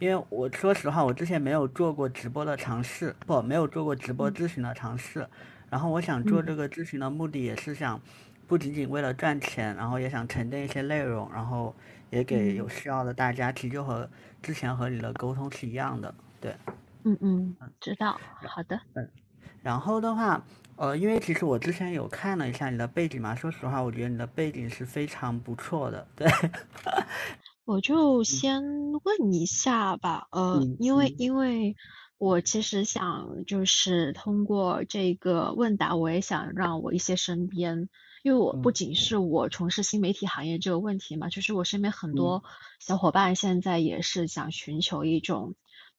因为我说实话，我之前没有做过直播的尝试，不，没有做过直播咨询的尝试。然后我想做这个咨询的目的也是想，不仅仅为了赚钱，然后也想沉淀一些内容，然后也给有需要的大家，其实就和之前和你的沟通是一样的，对。嗯嗯，知道，好的。嗯，然后的话，呃，因为其实我之前有看了一下你的背景嘛，说实话，我觉得你的背景是非常不错的，对。我就先问一下吧，呃，因为因为我其实想就是通过这个问答，我也想让我一些身边，因为我不仅是我从事新媒体行业这个问题嘛，就是我身边很多小伙伴现在也是想寻求一种。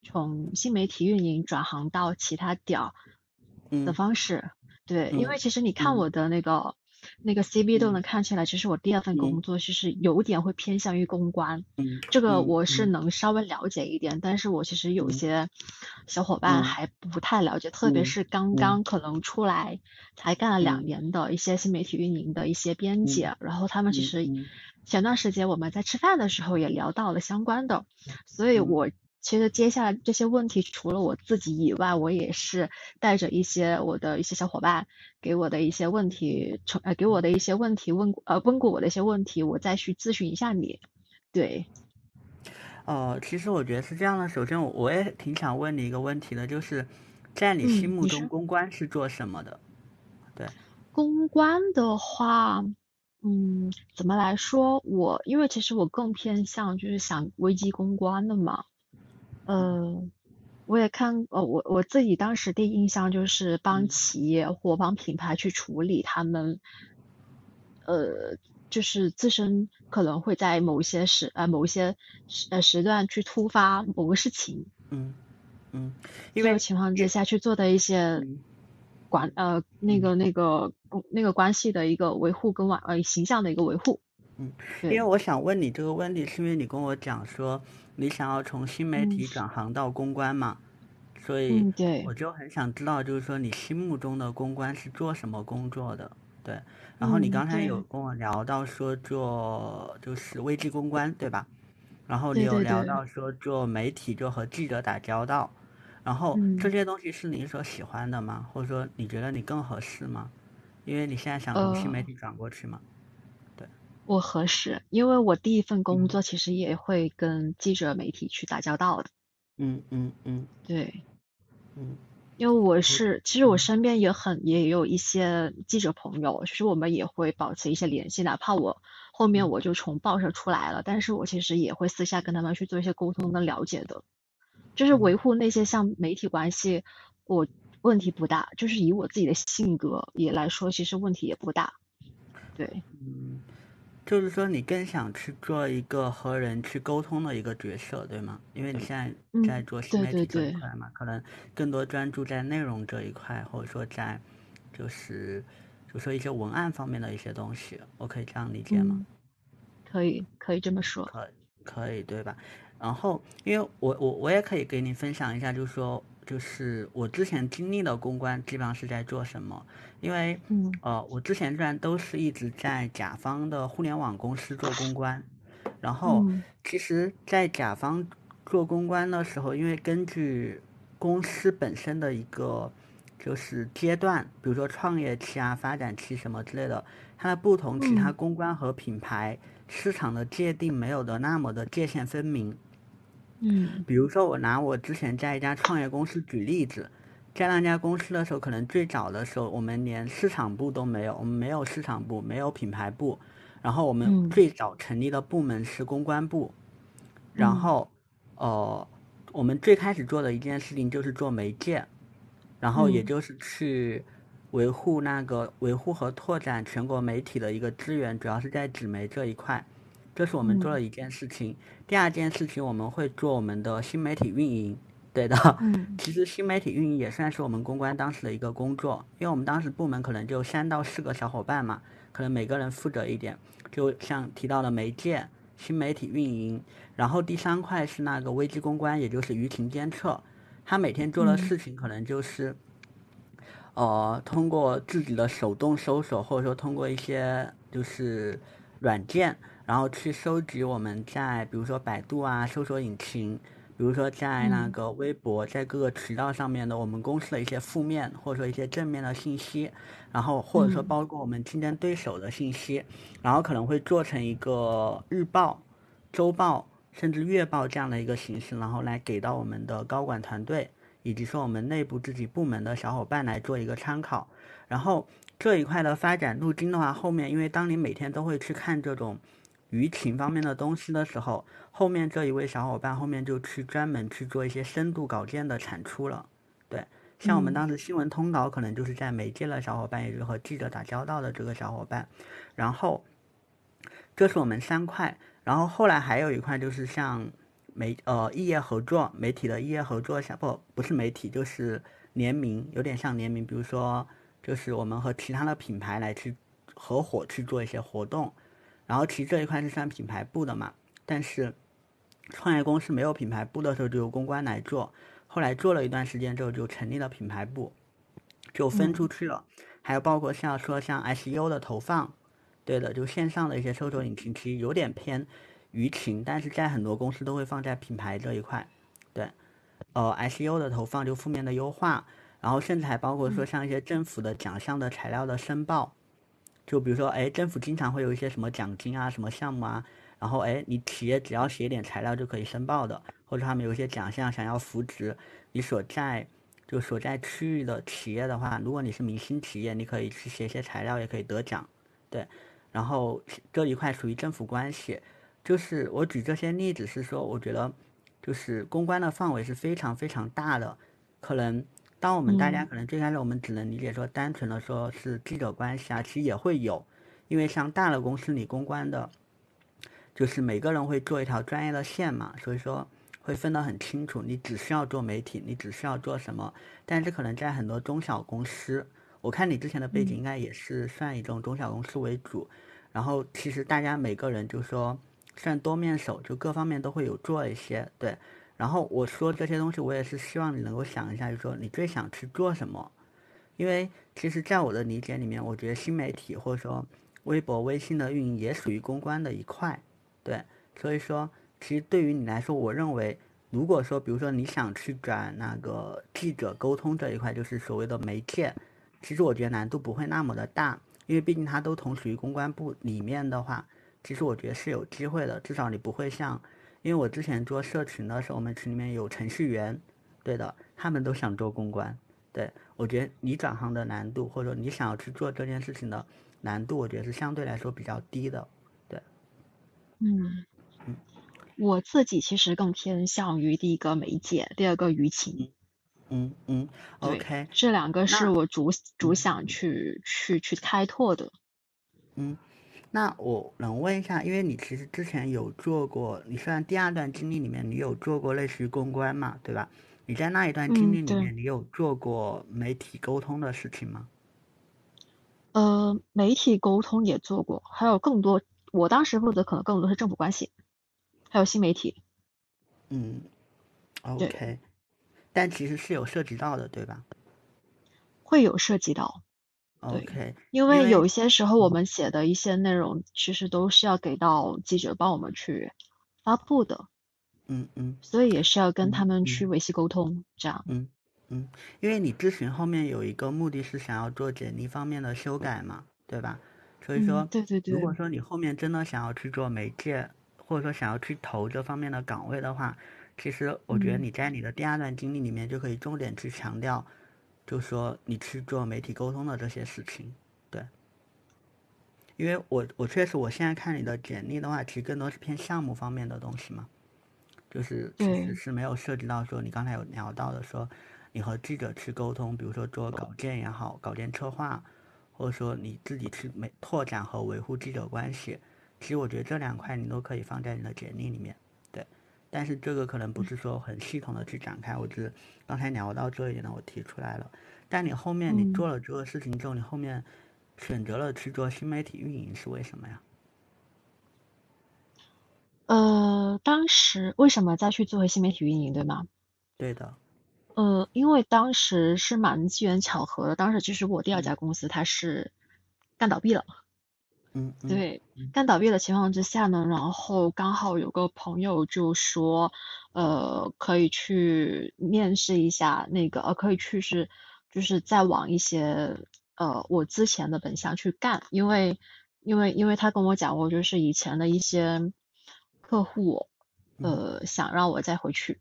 从新媒体运营转行到其他点儿的方式，对，因为其实你看。我的那个那个 CV 都能看起来，其实我第二份工作其实有点会偏向于公关，嗯，这个我是能稍微了解一点，但是我其实有些小伙伴还不太了解，特别是刚刚可能出来才干了两年的一些新媒体运营的一些编辑，然后他们其实前段时间我们在吃饭的时候也聊到了相关的，所以我。其实接下来这些问题，除了我自己以外，我也是带着一些我的一些小伙伴给我的一些问题，呃，给我的一些问题问呃问过我的一些问题，我再去咨询一下你。对。哦，其实我觉得是这样的。首先，我也挺想问你一个问题的，就是在你心目中，公关是做什么的？对。公关的话，嗯，怎么来说？我因为其实我更偏向就是想危机公关的嘛。呃，我也看，呃，我我自己当时第一印象就是帮企业或帮品牌去处理他们，呃，就是自身可能会在某一些时呃某一些时呃时段去突发某个事情，嗯嗯，因为情况之下去做的一些管呃那个那个那个关系的一个维护跟完呃形象的一个维护。嗯，因为我想问你这个问题，是因为你跟我讲说你想要从新媒体转行到公关嘛，所以我就很想知道，就是说你心目中的公关是做什么工作的？对，然后你刚才有跟我聊到说做就是危机公关，对吧？然后你有聊到说做媒体就和记者打交道，然后这些东西是你所喜欢的吗？或者说你觉得你更合适吗？因为你现在想从新媒体转过去吗？我合适，因为我第一份工作其实也会跟记者媒体去打交道的。嗯嗯嗯，对，嗯，因为我是，其实我。身边也很也有一些记者朋友，其实我们也会保持一些联系，哪怕我后面我就从报社出来了，但是我其实也会私下跟他们去做一些沟通跟了解的，就是维护那些像媒体关系，我问题不大，就是以我自己的性格也来说，其实问题也不大。对，嗯。就是说，你更想去做一个和人去沟通的一个角色，对吗？因为你现在在做新媒体这一块嘛，可能更多专注在内容这一块，或者说在就是就说一些文案方面的一些东西，我可以这样理解吗？可以，可以这么说。可可以，对吧？然后，因为我我我也可以给你分享一下，就是说。就是我之前经历的公关基本上是在做什么？因为，呃，我之前虽然都是一直在甲方的互联网公司做公关，然后其实，在甲方做公关的时候，因为根据公司本身的一个就是阶段，比如说创业期啊、发展期什么之类的，它的不同，其他公关和品牌市场的界定没有的那么的界限分明。嗯，比如说我拿我之前在一家创业公司举例子，在那家公司的时候，可能最早的时候我们连市场部都没有，我们没有市场部，没有品牌部，然后我们最早成立的部门是公关部，然后，呃，我们最开始做的一件事情就是做媒介，然后也就是去维护那个维护和拓展全国媒体的一个资源，主要是在纸媒这一块。这是我们做了一件事情，第二件事情我们会做我们的新媒体运营，对的。嗯，其实新媒体运营也算是我们公关当时的一个工作，因为我们当时部门可能就三到四个小伙伴嘛，可能每个人负责一点。就像提到的媒介、新媒体运营，然后第三块是那个危机公关，也就是舆情监测。他每天做的事情可能就是，呃，通过自己的手动搜索，或者说通过一些就是软件。然后去收集我们在比如说百度啊、搜索引擎比如说在那个微博，在各个渠道上面的我们公司的一些负面或者说一些正面的信息，然后或者说包括我们竞争对手的信息，然后可能会做成一个日报、周报甚至月报这样的一个形式，然后来给到我们的高管团队以及说我们内部自己部门的小伙伴来做一个参考。然后这一块的发展路径的话，后面因为当你每天都会去看这种。舆情方面的东西的时候，后面这一位小伙伴后面就去专门去做一些深度稿件的产出了。对，像我们当时新闻通稿，可能就是在媒介的小伙伴，也就是和记者打交道的这个小伙伴。然后，这是我们三块。然后后来还有一块就是像媒呃异业合作，媒体的异业合作，像不不是媒体就是联名，有点像联名。比如说，就是我们和其他的品牌来去合伙去做一些活动。然后其实这一块是算品牌部的嘛，但是创业公司没有品牌部的时候就由公关来做，后来做了一段时间之后就成立了品牌部，就分出去了。还有包括像说像 SEO 的投放，对的，就线上的一些搜索引擎其实有点偏舆情，但是在很多公司都会放在品牌这一块。对，呃，SEO 的投放就负面的优化，然后甚至还包括说像一些政府的奖项的材料的申报。就比如说，哎，政府经常会有一些什么奖金啊、什么项目啊，然后哎，你企业只要写点材料就可以申报的，或者他们有一些奖项想要扶植你所在就所在区域的企业的话，如果你是明星企业，你可以去写一些材料，也可以得奖，对。然后这一块属于政府关系，就是我举这些例子是说，我觉得就是公关的范围是非常非常大的，可能。当我们大家可能最开始我们只能理解说单纯的说是记者关系啊，其实也会有，因为像大的公司里公关的，就是每个人会做一条专业的线嘛，所以说会分得很清楚。你只需要做媒体，你只需要做什么。但是可能在很多中小公司，我看你之前的背景应该也是算以这种中小公司为主。然后其实大家每个人就说算多面手，就各方面都会有做一些对。然后我说这些东西，我也是希望你能够想一下，就说你最想去做什么？因为其实，在我的理解里面，我觉得新媒体或者说微博、微信的运营也属于公关的一块，对。所以说，其实对于你来说，我认为，如果说，比如说你想去转那个记者沟通这一块，就是所谓的媒介，其实我觉得难度不会那么的大，因为毕竟它都同属于公关部里面的话，其实我觉得是有机会的，至少你不会像。因为我之前做社群的时候，我们群里面有程序员，对的，他们都想做公关。对我觉得你转行的难度，或者说你想要去做这件事情的难度，我觉得是相对来说比较低的。对，嗯嗯，我自己其实更偏向于第一个媒介，第二个舆情。嗯嗯，OK，这两个是我主主想去去去开拓的。嗯。那我能问一下，因为你其实之前有做过，你虽然第二段经历里面你有做过类似于公关嘛，对吧？你在那一段经历里面，你有做过媒体沟通的事情吗？呃，媒体沟通也做过，还有更多，我当时负责可能更多是政府关系，还有新媒体。嗯，OK，但其实是有涉及到的，对吧？会有涉及到。OK，因为有一些时候我们写的一些内容，其实都是要给到记者帮我们去发布的。嗯嗯，所以也是要跟他们去维系沟通，这样。嗯嗯，因为你咨询后面有一个目的是想要做简历方面的修改嘛，对吧？所以说，对对对。如果说你后面真的想要去做媒介，或者说想要去投这方面的岗位的话，其实我觉得你在你的第二段经历里面就可以重点去强调。就说你去做媒体沟通的这些事情，对，因为我我确实我现在看你的简历的话，其实更多是偏项目方面的东西嘛，就是其实是没有涉及到说你刚才有聊到的说你和记者去沟通，比如说做稿件也好，稿件策划，或者说你自己去没拓展和维护记者关系，其实我觉得这两块你都可以放在你的简历里面。但是这个可能不是说很系统的去展开，我只是刚才聊到这一点呢，我提出来了。但你后面你做了这个事情之后，你后面选择了去做新媒体运营是为什么呀？呃，当时为什么再去做新媒体运营，对吗？对的。呃，因为当时是蛮机缘巧合的，当时其实我第二家公司它是干倒闭了，嗯，对，干倒闭的情况之下呢，然后刚好有个朋友就说，呃，可以去面试一下那个，呃，可以去是，就是再往一些，呃，我之前的本项去干，因为，因为，因为他跟我讲过，就是以前的一些客户，呃，想让我再回去，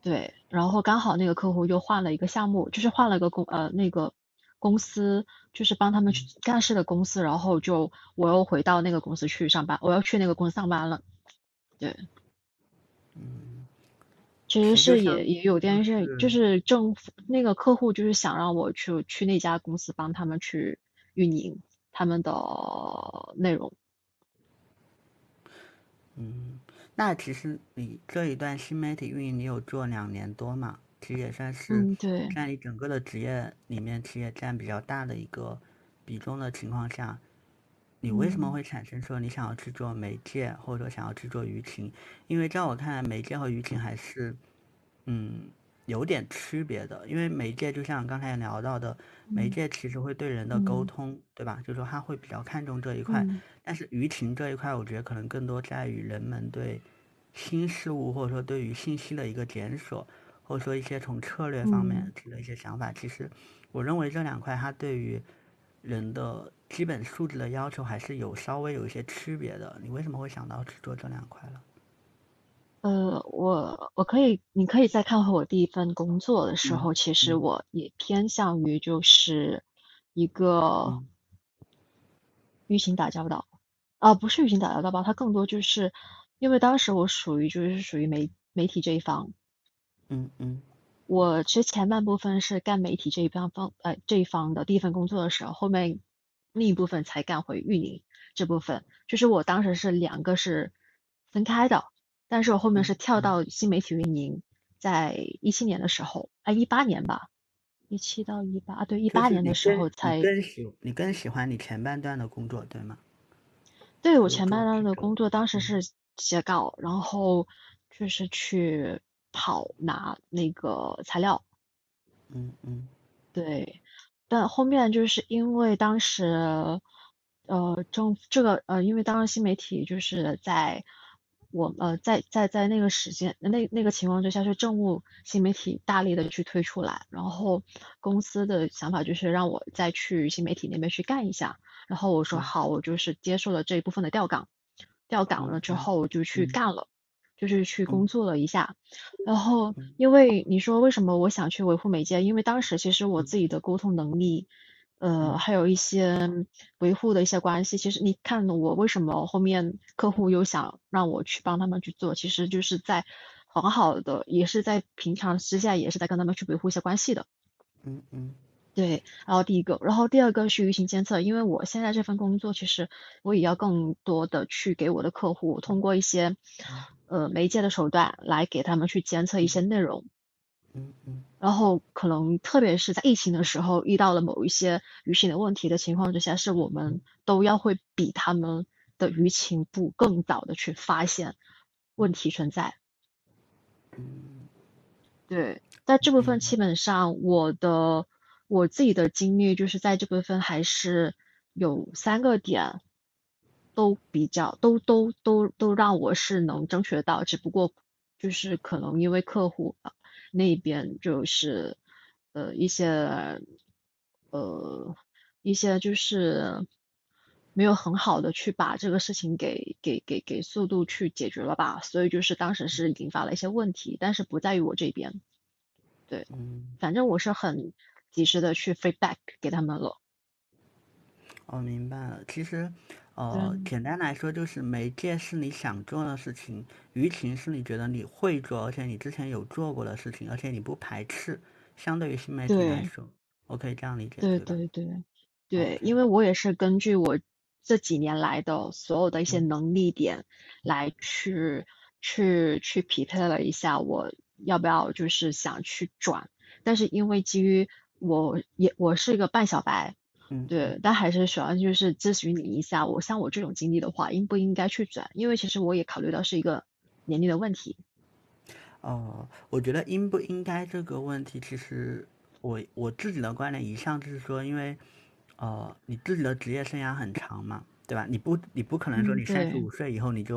对，然后刚好那个客户又换了一个项目，就是换了个工，呃，那个。公司就是帮他们去干事的公司，然后就我又回到那个公司去上班，我要去那个公司上班了。对，嗯，其实是也也有点是，就是政府那个客户就是想让我去去那家公司帮他们去运营他们的内容。嗯，那其实你这一段新媒体运营，你有做两年多嘛？其实也算是在你整个的职业里面，其实也占比较大的一个比重的情况下，你为什么会产生说你想要去做媒介，或者说想要去做舆情？因为在我看来，媒介和舆情还是嗯有点区别的。因为媒介就像刚才也聊到的，媒介其实会对人的沟通，对吧？就是说他会比较看重这一块。但是舆情这一块，我觉得可能更多在于人们对新事物或者说对于信息的一个检索。或者说一些从策略方面提的一些想法，其实我认为这两块它对于人的基本素质的要求还是有稍微有一些区别的。你为什么会想到去做这两块了？呃，我我可以，你可以再看回我第一份工作的时候，其实我也偏向于就是一个舆情打交道，啊，不是舆情打交道吧？它更多就是因为当时我属于就是属于媒媒体这一方。嗯嗯，我其实前半部分是干媒体这一方方呃这一方的第一份工作的时候，后面另一部分才干回运营这部分。就是我当时是两个是分开的，但是我后面是跳到新媒体运营，在一七年的时候，哎一八年吧，一七到一八对一八年的时候才。更喜你更喜欢你前半段的工作对吗？对我前半段的工作，当时是写稿，然后就是去。跑拿那个材料，嗯嗯，对，但后面就是因为当时，呃，政这个呃，因为当时新媒体就是在我呃在在在那个时间那那个情况之下，是政务新媒体大力的去推出来，然后公司的想法就是让我再去新媒体那边去干一下，然后我说好，我就是接受了这一部分的调岗，调岗了之后我就去干了。就是去工作了一下，然后因为你说为什么我想去维护媒介，因为当时其实我自己的沟通能力，呃，还有一些维护的一些关系，其实你看我为什么后面客户又想让我去帮他们去做，其实就是在很好的，也是在平常之下也是在跟他们去维护一些关系的。嗯嗯。对，然后第一个，然后第二个是舆情监测，因为我现在这份工作，其实我也要更多的去给我的客户通过一些呃媒介的手段来给他们去监测一些内容。嗯嗯。然后可能特别是在疫情的时候遇到了某一些舆情的问题的情况之下，是我们都要会比他们的舆情部更早的去发现问题存在。嗯。对，在这部分基本上我的。我自己的经历就是在这部分还是有三个点都比较都都都都让我是能争取得到，只不过就是可能因为客户那边就是呃一些呃一些就是没有很好的去把这个事情给给给给速度去解决了吧，所以就是当时是引发了一些问题，但是不在于我这边，对，反正我是很。及时的去 feedback 给他们了。哦，明白了。其实，呃，简单来说就是媒介是你想做的事情，舆情是你觉得你会做，而且你之前有做过的事情，而且你不排斥。相对于新媒体来说，我可以这样理解。对对对对，因为我也是根据我这几年来的所有的一些能力点来去去去匹配了一下，我要不要就是想去转，但是因为基于我也我是一个半小白，嗯，对，但还是主要就是咨询你一下，我像我这种经历的话，应不应该去转？因为其实我也考虑到是一个年龄的问题。哦，我觉得应不应该这个问题，其实我我自己的观点一向就是说，因为呃，你自己的职业生涯很长嘛，对吧？你不你不可能说你三十五岁以后你就，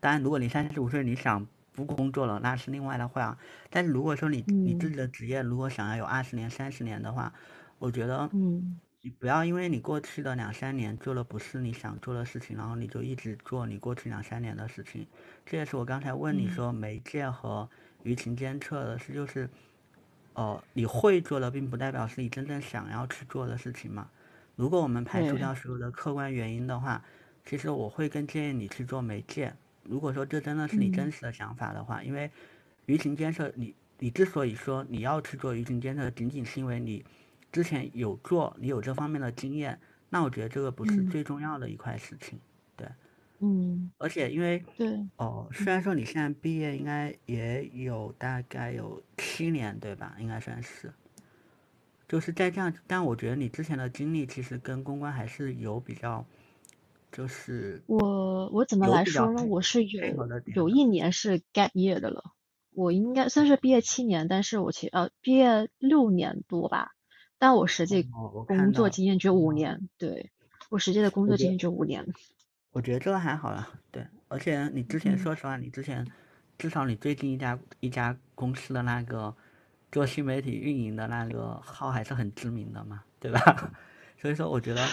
当然如果你三十五岁你想不工作了那是另外的话，但是如果说你你自己的职业如果想要有二十年三十年的话，我觉得，嗯，你不要因为你过去的两三年做了不是你想做的事情，然后你就一直做你过去两三年的事情，这也是我刚才问你说媒介和舆情监测的事，就是，哦，你会做的并不代表是你真正想要去做的事情嘛。如果我们排除掉所有的客观原因的话，其实我会更建议你去做媒介。如果说这真的是你真实的想法的话，因为舆情监测，你你之所以说你要去做舆情监测，仅仅是因为你之前有做，你有这方面的经验，那我觉得这个不是最重要的一块事情，对，嗯，而且因为对哦，虽然说你现在毕业应该也有大概有七年，对吧？应该算是。就是在这样，但我觉得你之前的经历其实跟公关还是有比较，就是我我怎么来说呢？我是有有一年是 gap year 的了，我应该算是毕业七年，但是我其呃毕业六年多吧，但我实际工作经验只有五年，对我实际的工作经验只有五年。我觉得这个还好了，对，而且你之前说实话，你之前至少你最近一家一家公司的那个。做新媒体运营的那个号还是很知名的嘛，对吧？所以说，我觉得，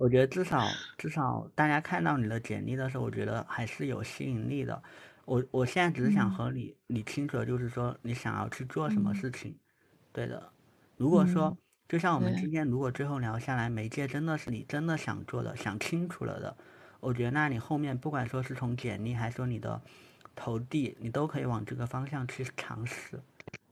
我觉得至少至少大家看到你的简历的时候，我觉得还是有吸引力的。我我现在只是想和你理清楚，就是说你想要去做什么事情，对的。如果说就像我们今天如果最后聊下来，媒介真的是你真的想做的、想清楚了的，我觉得那你后面不管说是从简历还是说你的投递，你都可以往这个方向去尝试，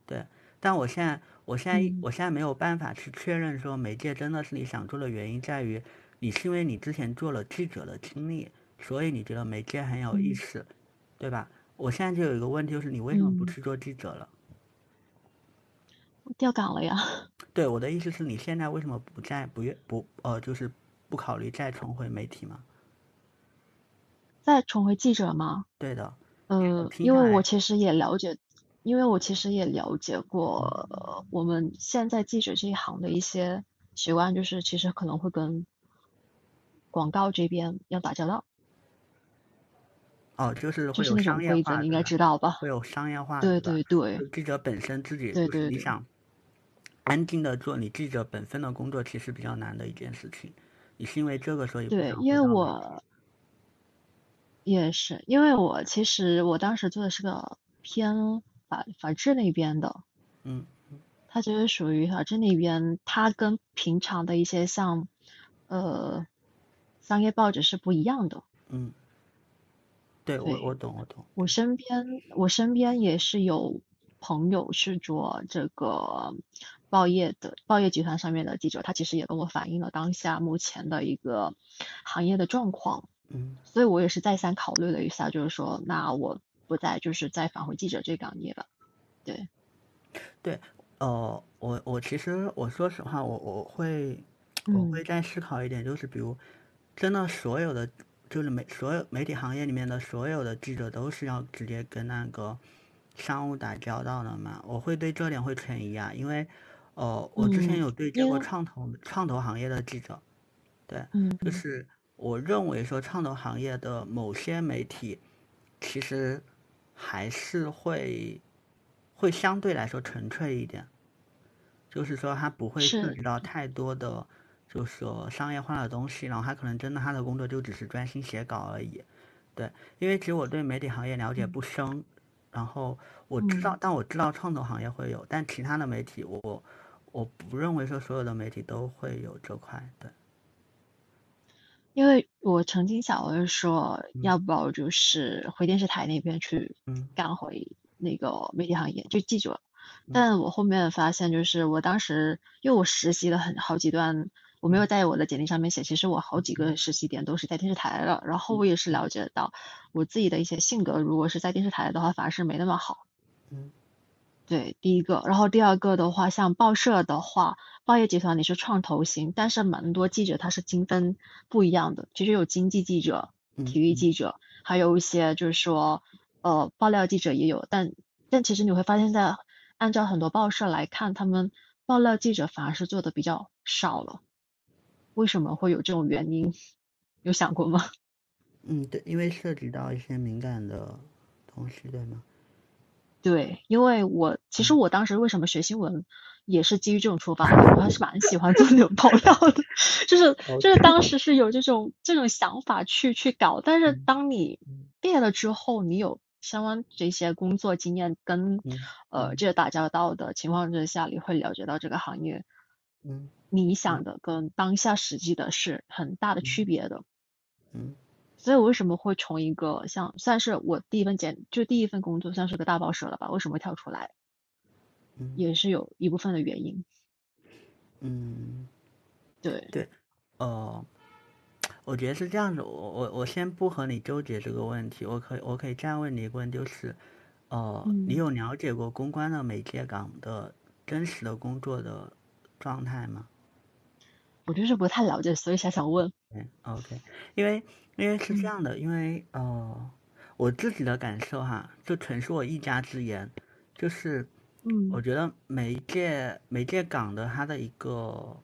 对。但我现在，我现在，我现在没有办法去确认说媒介真的是你想做的原因在于，你是因为你之前做了记者的经历，所以你觉得媒介很有意思，对吧？我现在就有一个问题，就是你为什么不去做记者了？调岗了呀。对，我的意思是你现在为什么不再不愿不呃，就是不考虑再重回媒体吗？再重回记者吗？对的。呃，因为我其实也了解。因为我其实也了解过我们现在记者这一行的一些习惯，就是其实可能会跟广告这边要打交道。哦，就是就是那种规则，你应该知道吧？会有商业化。对对对。记者本身自己，对对，你想安静的做你记者本分的工作，其实比较难的一件事情。你是因为这个所以对，因为我也是，因为我其实我当时做的是个偏。法法制那边的，嗯，它其实属于法制那边，它跟平常的一些像呃商业报纸是不一样的。嗯，对我我懂我懂。我身边我身边也是有朋友是做这个报业的报业集团上面的记者，他其实也跟我反映了当下目前的一个行业的状况。嗯，所以我也是再三考虑了一下，就是说那我。不再就是再返回记者这个行业了，对，对，呃，我我其实我说实话，我我会我会再思考一点，就是比如真的所有的就是媒所有媒体行业里面的所有的记者都是要直接跟那个商务打交道的嘛？我会对这点会存疑啊，因为呃，我之前有对接过创投创投行业的记者，对，就是我认为说创投行业的某些媒体其实。还是会，会相对来说纯粹一点，就是说它不会涉及到太多的，就是说商业化的东西，然后他可能真的他的工作就只是专心写稿而已，对，因为其实我对媒体行业了解不深，然后我知道，但我知道创投行业会有，但其他的媒体我我不认为说所有的媒体都会有这块，对。因为我曾经想过说，要不要就是回电视台那边去干回那个媒体行业，就记住了。但我后面发现，就是我当时因为我实习了很好几段，我没有在我的简历上面写，其实我好几个实习点都是在电视台了。然后我也是了解到，我自己的一些性格，如果是在电视台的话，反而是没那么好。嗯。对，第一个，然后第二个的话，像报社的话，报业集团你是创投型，但是蛮多记者他是精分不一样的，其实有经济记者、体育记者，还有一些就是说呃爆料记者也有，但但其实你会发现在按照很多报社来看，他们爆料记者反而是做的比较少了，为什么会有这种原因？有想过吗？嗯，对，因为涉及到一些敏感的东西，对吗？对，因为我其实我当时为什么学新闻，也是基于这种出发，我还是蛮喜欢做那种爆料的，就是就是当时是有这种这种想法去去搞，但是当你毕业了之后，你有相关这些工作经验跟呃这个打交道的情况之下，你会了解到这个行业，嗯，理想的跟当下实际的是很大的区别的，嗯。所以，我为什么会从一个像算是我第一份简，就第一份工作，算是个大报社了吧？为什么会跳出来？也是有一部分的原因。嗯，对对，呃，我觉得是这样子。我我我先不和你纠结这个问题，我可以我可以这样问你一个问题，就是，呃，你有了解过公关的媒介岗的真实的工作的状态吗？我就是不太了解，所以想想问。嗯，OK，因为。因为是这样的，因为呃，我自己的感受哈，就纯是我一家之言，就是，嗯，我觉得媒介媒介岗的它的一个，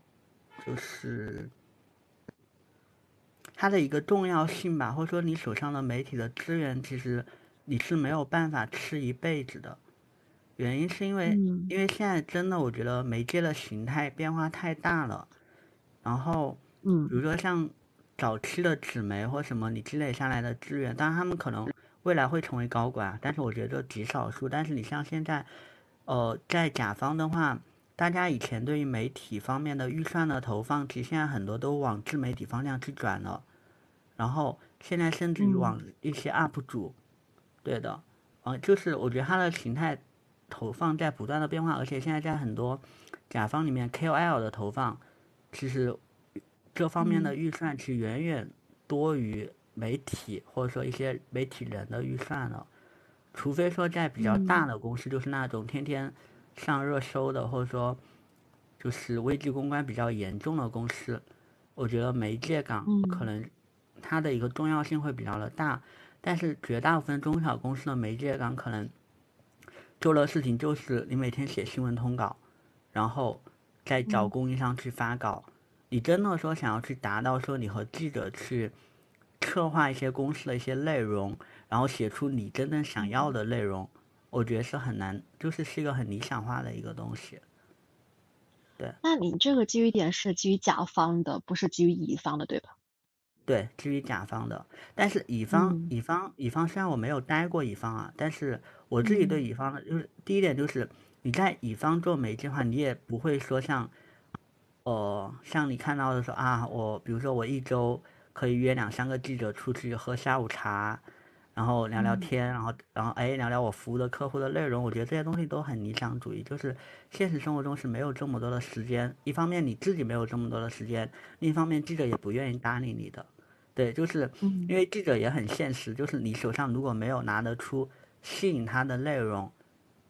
就是它的一个重要性吧，或者说你手上的媒体的资源，其实你是没有办法吃一辈子的，原因是因为，因为现在真的我觉得媒介的形态变化太大了，然后，嗯，比如说像。早期的纸媒或什么，你积累下来的资源，当然他们可能未来会成为高管，但是我觉得极少数。但是你像现在，呃，在甲方的话，大家以前对于媒体方面的预算的投放，其实现在很多都往自媒体方向去转了。然后现在甚至于往一些 UP 主，对的，嗯，就是我觉得它的形态投放在不断的变化，而且现在在很多甲方里面，KOL 的投放其实。这方面的预算其实远远多于媒体或者说一些媒体人的预算了，除非说在比较大的公司，就是那种天天上热搜的，或者说就是危机公关比较严重的公司，我觉得媒介岗可能它的一个重要性会比较的大，但是绝大部分中小公司的媒介岗可能做的事情就是你每天写新闻通稿，然后再找供应商去发稿。你真的说想要去达到说你和记者去策划一些公司的一些内容，然后写出你真正想要的内容，我觉得是很难，就是是一个很理想化的一个东西。对。那你这个基于点是基于甲方的，不是基于乙方的，对吧？对，基于甲方的。但是乙方，乙方，乙方虽然我没有待过乙方啊，但是我自己对乙方的，就是第一点就是你在乙方做媒介的话，你也不会说像。哦，像你看到的说啊，我比如说我一周可以约两三个记者出去喝下午茶，然后聊聊天，然后然后哎聊聊我服务的客户的内容。我觉得这些东西都很理想主义，就是现实生活中是没有这么多的时间。一方面你自己没有这么多的时间，另一方面记者也不愿意搭理你的。对，就是因为记者也很现实，就是你手上如果没有拿得出吸引他的内容，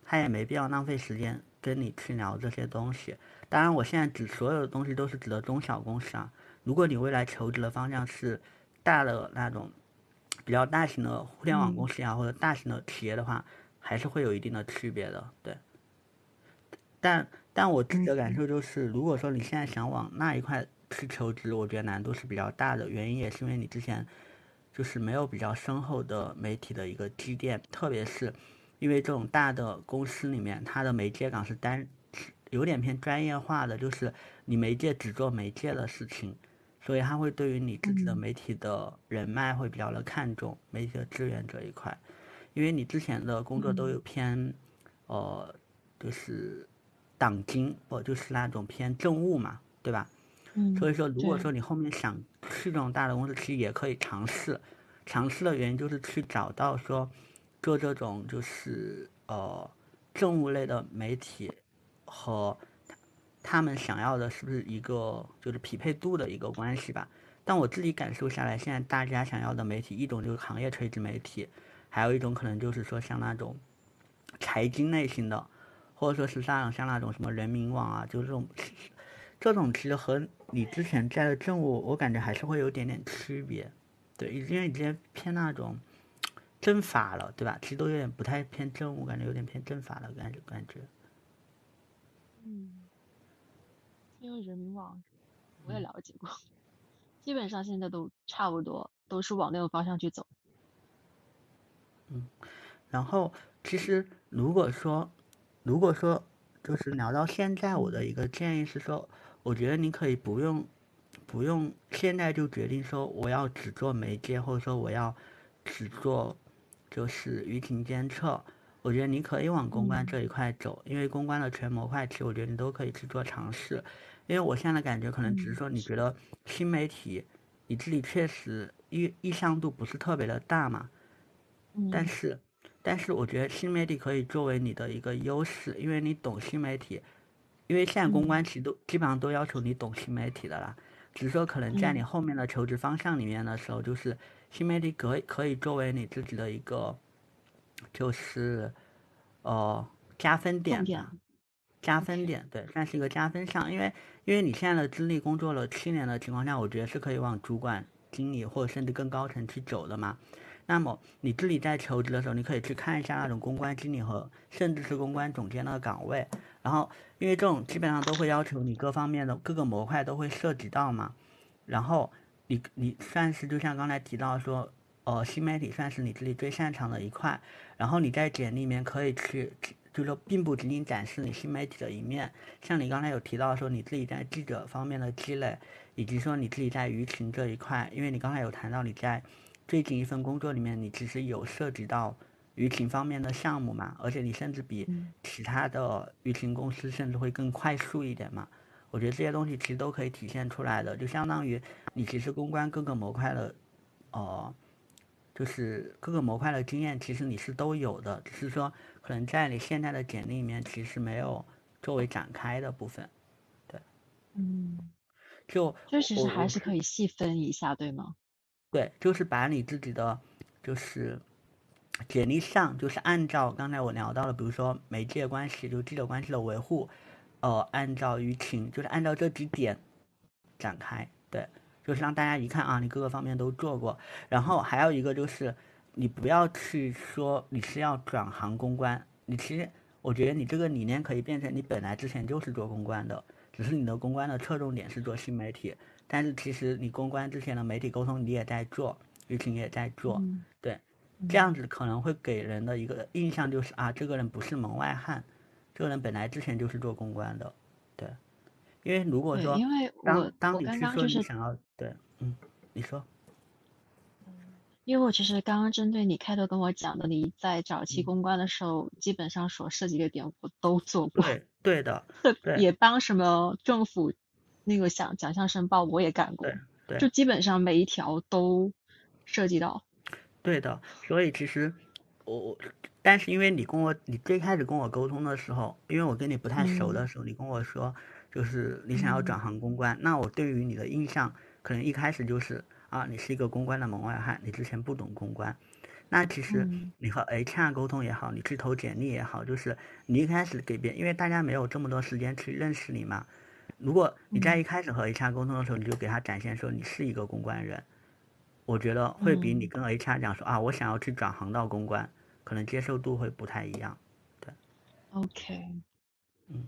他也没必要浪费时间跟你去聊这些东西。当然，我现在指所有的东西都是指的中小公司啊。如果你未来求职的方向是大的那种比较大型的互联网公司啊，或者大型的企业的话，还是会有一定的区别的。对。但但我自己的感受就是，如果说你现在想往那一块去求职，我觉得难度是比较大的。原因也是因为你之前就是没有比较深厚的媒体的一个积淀，特别是因为这种大的公司里面，它的媒介岗是单。有点偏专业化的，就是你媒介只做媒介的事情，所以他会对于你自己的媒体的人脉会比较的看重媒体的资源这一块，因为你之前的工作都有偏，呃，就是党经或就是那种偏政务嘛，对吧？嗯。所以说，如果说你后面想去这种大的公司，其实也可以尝试，尝试的原因就是去找到说做这种就是呃政务类的媒体。和他们想要的是不是一个就是匹配度的一个关系吧？但我自己感受下来，现在大家想要的媒体，一种就是行业垂直媒体，还有一种可能就是说像那种财经类型的，或者说是像像那种什么人民网啊，就是这种这种其实和你之前在的政务，我感觉还是会有点点区别。对，因为你之前偏那种政法了，对吧？其实都有点不太偏政我，感觉有点偏政法了感觉感觉。嗯，因为人民网我也了解过，基本上现在都差不多，都是往那个方向去走。嗯，然后其实如果说，如果说就是聊到现在，我的一个建议是说，我觉得你可以不用，不用现在就决定说我要只做媒介，或者说我要只做就是舆情监测。我觉得你可以往公关这一块走，因为公关的全模块，其实我觉得你都可以去做尝试。因为我现在的感觉可能只是说，你觉得新媒体你自己确实意意向度不是特别的大嘛？嗯。但是，但是我觉得新媒体可以作为你的一个优势，因为你懂新媒体。因为现在公关其实都基本上都要求你懂新媒体的啦，只是说可能在你后面的求职方向里面的时候，就是新媒体可以可以作为你自己的一个。就是，呃，加分点，加分点，对，算是一个加分项。因为，因为你现在的资历工作了七年的情况下，我觉得是可以往主管、经理或者甚至更高层去走的嘛。那么，你自己在求职的时候，你可以去看一下那种公关经理和甚至是公关总监的岗位。然后，因为这种基本上都会要求你各方面的各个模块都会涉及到嘛。然后，你你算是就像刚才提到说。呃，新媒体算是你自己最擅长的一块，然后你在简历里面可以去，就是说并不仅仅展示你新媒体的一面，像你刚才有提到说你自己在记者方面的积累，以及说你自己在舆情这一块，因为你刚才有谈到你在最近一份工作里面，你其实有涉及到舆情方面的项目嘛，而且你甚至比其他的舆情公司甚至会更快速一点嘛，我觉得这些东西其实都可以体现出来的，就相当于你其实公关各个模块的，呃。就是各个模块的经验，其实你是都有的，只是说可能在你现在的简历里面，其实没有作为展开的部分。对，嗯，就就其实还是可以细分一下，对吗？对，就是把你自己的就是简历上，就是按照刚才我聊到的，比如说媒介关系，就记者关系的维护，呃，按照舆情，就是按照这几点展开，对。就是让大家一看啊，你各个方面都做过。然后还有一个就是，你不要去说你是要转行公关。你其实我觉得你这个理念可以变成你本来之前就是做公关的，只是你的公关的侧重点是做新媒体。但是其实你公关之前的媒体沟通你也在做，舆情也在做。对，这样子可能会给人的一个印象就是啊，这个人不是门外汉，这个人本来之前就是做公关的。对。因为如果说，因为当当你去说你想要对，嗯，你说，因为我其实刚刚针对你开头跟我讲的，你在早期公关的时候，基本上所涉及的点我都做过，对对的，也帮什么政府那个奖奖项申报我也干过，对，就基本上每一条都涉及到，对的，所以其实我我，但是因为你跟我你最开始跟我沟通的时候，因为我跟你不太熟的时候，你跟我说。就是你想要转行公关，那我对于你的印象可能一开始就是啊，你是一个公关的门外汉，你之前不懂公关。那其实你和 HR 沟通也好，你去投简历也好，就是你一开始给别人，因为大家没有这么多时间去认识你嘛。如果你在一开始和 HR 沟通的时候，你就给他展现说你是一个公关人，我觉得会比你跟 HR 讲说啊，我想要去转行到公关，可能接受度会不太一样。对，OK，嗯。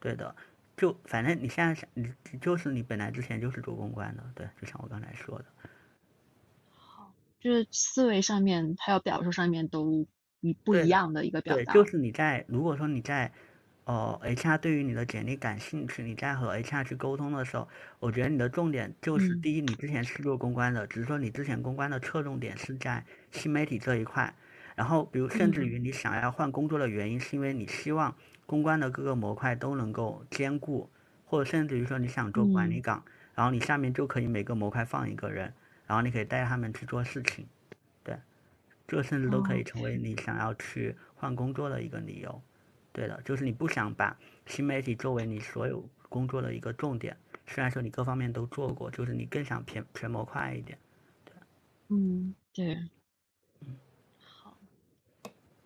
对的，就反正你现在想，你就是你本来之前就是做公关的，对，就像我刚才说的。好，就是思维上面还有表述上面都一不一样的一个表达。对，就是你在如果说你在，呃，HR 对于你的简历感兴趣，你在和 HR 去沟通的时候，我觉得你的重点就是第一，你之前是做公关的，只是说你之前公关的侧重点是在新媒体这一块，然后比如甚至于你想要换工作的原因，是因为你希望。公关的各个模块都能够兼顾，或者甚至于说你想做管理岗，然后你下面就可以每个模块放一个人，然后你可以带他们去做事情，对，这甚至都可以成为你想要去换工作的一个理由。对的，就是你不想把新媒体作为你所有工作的一个重点，虽然说你各方面都做过，就是你更想全全模块一点。对，嗯，对，嗯，好，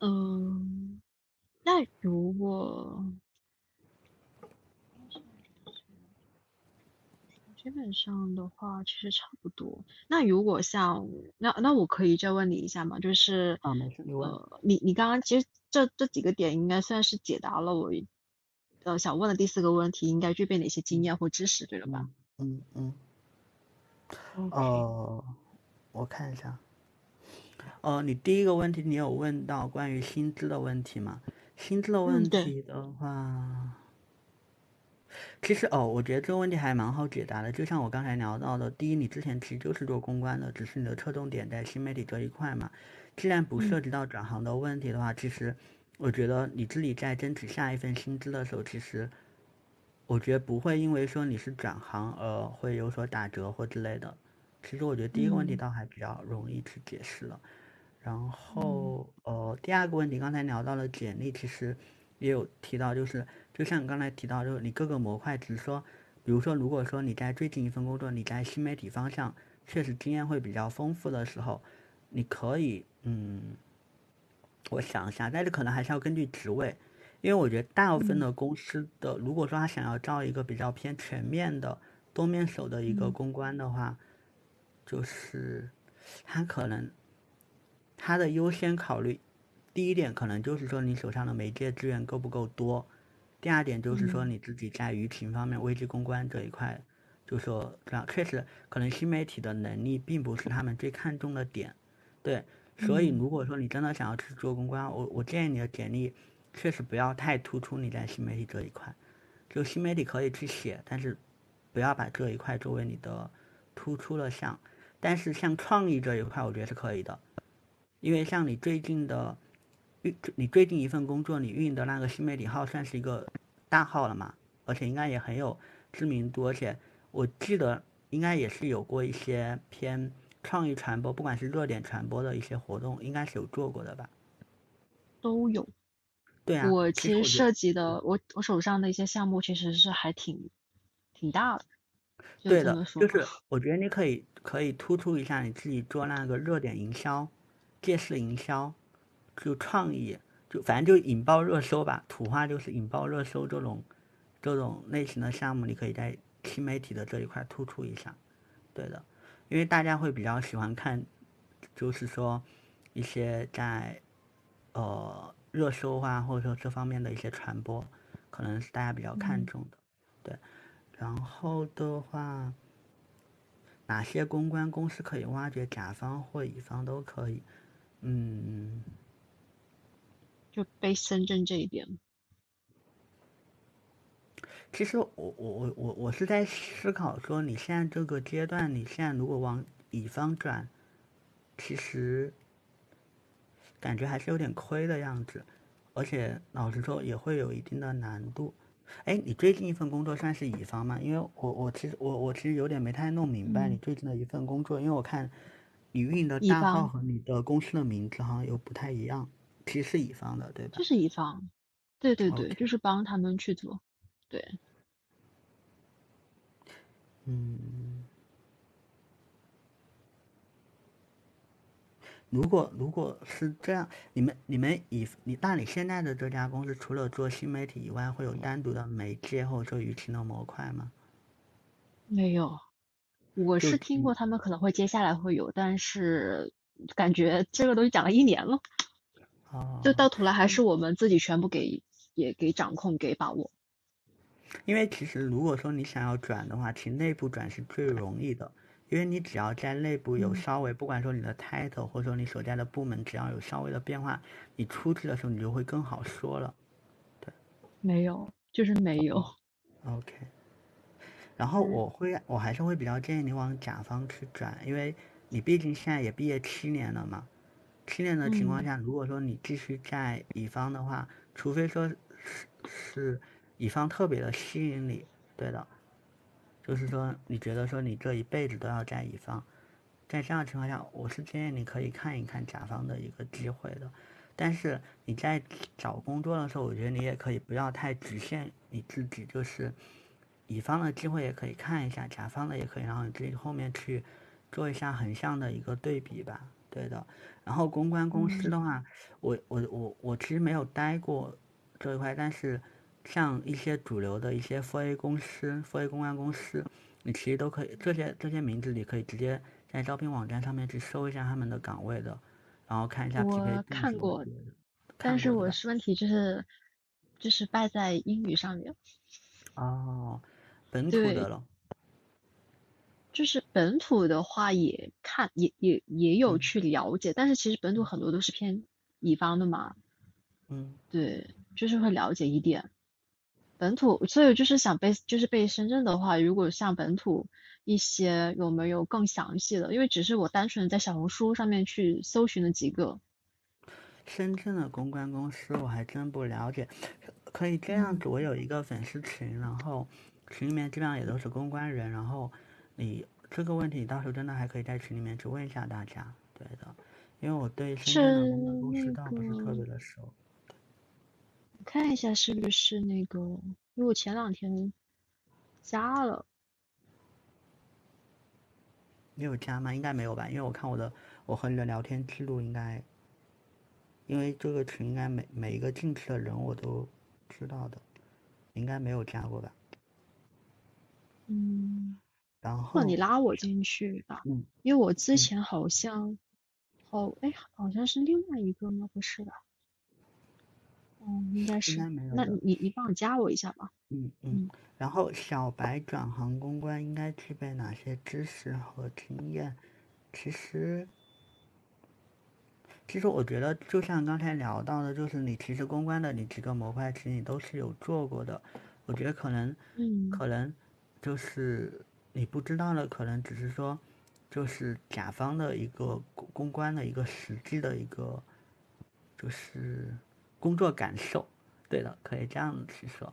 嗯。那如果基本上的话，其实差不多。那如果像那那我可以再问你一下吗？就是啊，没事，你问。呃，你你刚刚其实这这几个点应该算是解答了我呃想问的第四个问题，应该具备哪些经验或知识，对了吧？嗯嗯。呃，我看一下。哦，你第一个问题，你有问到关于薪资的问题吗？薪资的问题的话，其实哦，我觉得这个问题还蛮好解答的。就像我刚才聊到的，第一，你之前其实就是做公关的，只是你的侧重点在新媒体这一块嘛。既然不涉及到转行的问题的话，其实我觉得你自己在争取下一份薪资的时候，其实我觉得不会因为说你是转行而会有所打折或之类的。其实我觉得第一个问题倒还比较容易去解释了。然后，呃，第二个问题，刚才聊到了简历，其实也有提到，就是就像你刚才提到，就是你各个模块，只是说，比如说，如果说你在最近一份工作，你在新媒体方向确实经验会比较丰富的时候，你可以，嗯，我想一下，但是可能还是要根据职位，因为我觉得大部分的公司的，如果说他想要招一个比较偏全面的多面手的一个公关的话，就是他可能。他的优先考虑，第一点可能就是说你手上的媒介资源够不够多，第二点就是说你自己在舆情方面、危机公关这一块，就说这样确实可能新媒体的能力并不是他们最看重的点，对，所以如果说你真的想要去做公关，我我建议你的简历确实不要太突出你在新媒体这一块，就新媒体可以去写，但是不要把这一块作为你的突出的项，但是像创意这一块，我觉得是可以的。因为像你最近的运，你最近一份工作，你运营的那个新媒体号算是一个大号了嘛？而且应该也很有知名度，而且我记得应该也是有过一些偏创意传播，不管是热点传播的一些活动，应该是有做过的吧？都有。对啊。我其实涉及的，我我手上的一些项目其实是还挺挺大的。对的，就是我觉得你可以可以突出一下你自己做那个热点营销。借势营销，就创意，就反正就引爆热搜吧。土话就是引爆热搜这种，这种类型的项目，你可以在新媒体的这一块突出一下。对的，因为大家会比较喜欢看，就是说一些在呃热搜啊，或者说这方面的一些传播，可能是大家比较看重的。对，然后的话，哪些公关公司可以挖掘甲方或乙方都可以。嗯，就被深圳这一边。其实我我我我我是在思考说，你现在这个阶段，你现在如果往乙方转，其实感觉还是有点亏的样子，而且老实说也会有一定的难度。哎，你最近一份工作算是乙方吗？因为我我其实我我其实有点没太弄明白你最近的一份工作，因为我看。你运的账号和你的公司的名字好像又不太一样，其实是乙方的，对吧？就是乙方，对对对，就是帮他们去做，对。嗯，如果如果是这样，你们你们以你那你现在的这家公司除了做新媒体以外，会有单独的媒介或者说舆情的模块吗？没有。我是听过他们可能会接下来会有，但是感觉这个东西讲了一年了，就到头来还是我们自己全部给也给掌控给把握。因为其实如果说你想要转的话，其实内部转是最容易的，因为你只要在内部有稍微，不管说你的 title 或者说你所在的部门只要有稍微的变化，你出去的时候你就会更好说了。对，没有，就是没有。OK。然后我会，我还是会比较建议你往甲方去转，因为你毕竟现在也毕业七年了嘛。七年的情况下，如果说你继续在乙方的话，除非说是是乙方特别的吸引你，对的，就是说你觉得说你这一辈子都要在乙方，在这样的情况下，我是建议你可以看一看甲方的一个机会的。但是你在找工作的时候，我觉得你也可以不要太局限你自己，就是。乙方的机会也可以看一下，甲方的也可以，然后你自己后面去做一下横向的一个对比吧。对的。然后公关公司的话，我我我我其实没有待过这一块，但是像一些主流的一些 4A 公司、4A 公关公司，你其实都可以这些这些名字，你可以直接在招聘网站上面去搜一下他们的岗位的，然后看一下匹配我看过，但是我是问题就是就是败在英语上面。哦。本土的了就是本土的话也看也也也有去了解，但是其实本土很多都是偏乙方的嘛。嗯，对，就是会了解一点本土，所以就是想被就是被深圳的话，如果像本土一些有没有更详细的？因为只是我单纯在小红书上面去搜寻了几个。深圳的公关公司我还真不了解，可以这样子，我有一个粉丝群，然后群里面基本上也都是公关人，然后你这个问题到时候真的还可以在群里面去问一下大家，对的，因为我对深圳的公司倒不是特别的熟。看一下是不是那个，因为我前两天加了。你有加吗？应该没有吧，因为我看我的我和你的聊天记录应该。因为这个群应该每每一个进去的人我都知道的，应该没有加过吧？嗯。然后。那你拉我进去吧。嗯。因为我之前好像，好哎，好像是另外一个吗？不是吧？哦，应该是。应该没有。那你你帮我加我一下吧。嗯嗯。然后小白转行公关应该具备哪些知识和经验？其实。其实我觉得，就像刚才聊到的，就是你其实公关的你几个模块，其实你都是有做过的。我觉得可能，嗯，可能就是你不知道的，可能只是说，就是甲方的一个公关的一个实际的一个，就是工作感受。对的，可以这样子去说。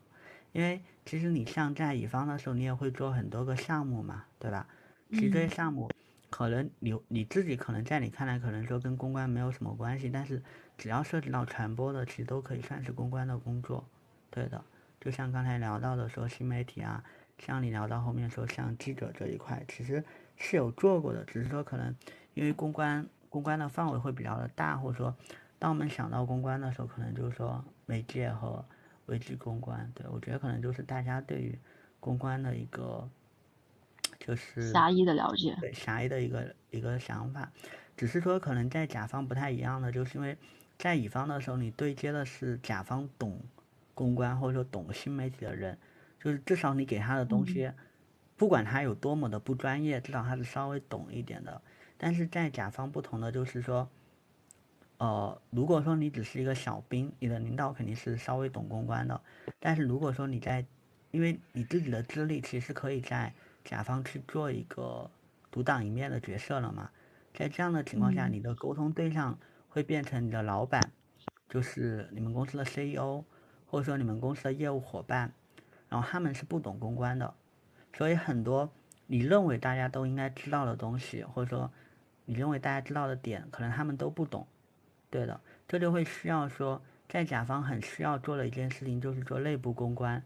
因为其实你像在乙方的时候，你也会做很多个项目嘛，对吧？其实这些项目。可能你你自己可能在你看来可能说跟公关没有什么关系，但是只要涉及到传播的，其实都可以算是公关的工作，对的。就像刚才聊到的说新媒体啊，像你聊到后面说像记者这一块，其实是有做过的，只是说可能因为公关公关的范围会比较的大，或者说当我们想到公关的时候，可能就是说媒介和危机公关，对我觉得可能就是大家对于公关的一个。就是狭义的了解，对狭义的一个一个想法，只是说可能在甲方不太一样的，就是因为在乙方的时候，你对接的是甲方懂公关或者说懂新媒体的人，就是至少你给他的东西，不管他有多么的不专业，至少他是稍微懂一点的。但是在甲方不同的就是说，呃，如果说你只是一个小兵，你的领导肯定是稍微懂公关的，但是如果说你在，因为你自己的资历其实可以在。甲方去做一个独当一面的角色了嘛？在这样的情况下，你的沟通对象会变成你的老板，就是你们公司的 CEO，或者说你们公司的业务伙伴，然后他们是不懂公关的，所以很多你认为大家都应该知道的东西，或者说你认为大家知道的点，可能他们都不懂。对的，这就会需要说，在甲方很需要做的一件事情就是做内部公关，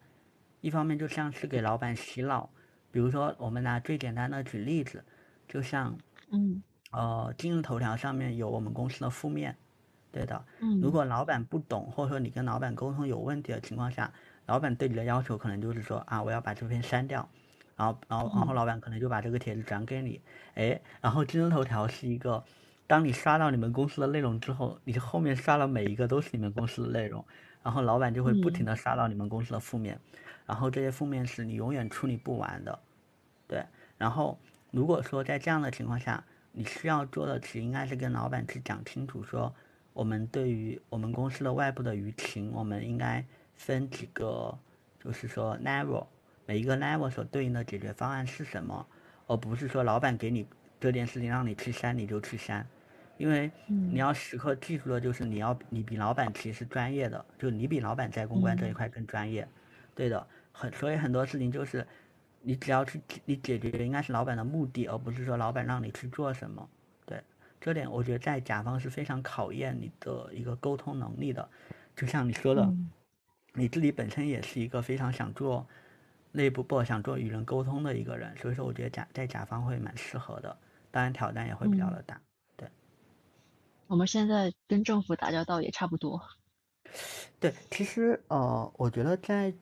一方面就像是给老板洗脑。比如说，我们拿最简单的举例子，就像，嗯，呃，今日头条上面有我们公司的负面，对的，嗯，如果老板不懂，或者说你跟老板沟通有问题的情况下，老板对你的要求可能就是说啊，我要把这篇删掉，然后，然后，然后老板可能就把这个帖子转给你，哎，然后今日头条是一个，当你刷到你们公司的内容之后，你后面刷了每一个都是你们公司的内容，然后老板就会不停的刷到你们公司的负面。然后这些负面是你永远处理不完的，对。然后如果说在这样的情况下，你需要做的其实应该是跟老板去讲清楚，说我们对于我们公司的外部的舆情，我们应该分几个，就是说 level，每一个 level 所对应的解决方案是什么，而不是说老板给你这件事情让你去删你就去删，因为你要时刻记住的就是你要你比老板其实专业的，就你比老板在公关这一块更专业。对的，很所以很多事情就是，你只要去你解决应该是老板的目的，而不是说老板让你去做什么。对，这点我觉得在甲方是非常考验你的一个沟通能力的。就像你说的，你自己本身也是一个非常想做内部不想做与人沟通的一个人，所以说我觉得甲在甲方会蛮适合的，当然挑战也会比较的大。对，我们现在跟政府打交道也差不多。对，其实呃，我觉得在。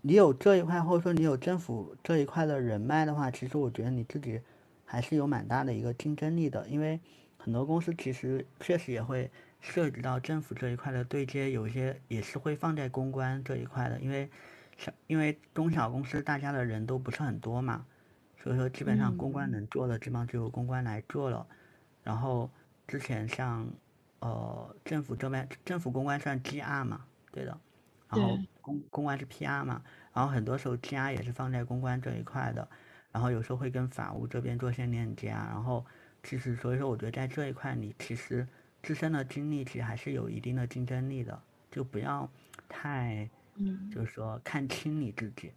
你有这一块，或者说你有政府这一块的人脉的话，其实我觉得你自己还是有蛮大的一个竞争力的。因为很多公司其实确实也会涉及到政府这一块的对接，有些也是会放在公关这一块的。因为小，因为中小公司大家的人都不是很多嘛，所以说基本上公关能做的，基本上就由公关来做了。然后之前像呃政府这边，政府公关算 GR 嘛，对的。然后公公关是 PR 嘛，然后很多时候 GR 也是放在公关这一块的。然后有时候会跟法务这边做些链接啊。然后其实所以说，我觉得在这一块你其实自身的经历其实还是有一定的竞争力的，就不要太嗯，就是说看轻你自己。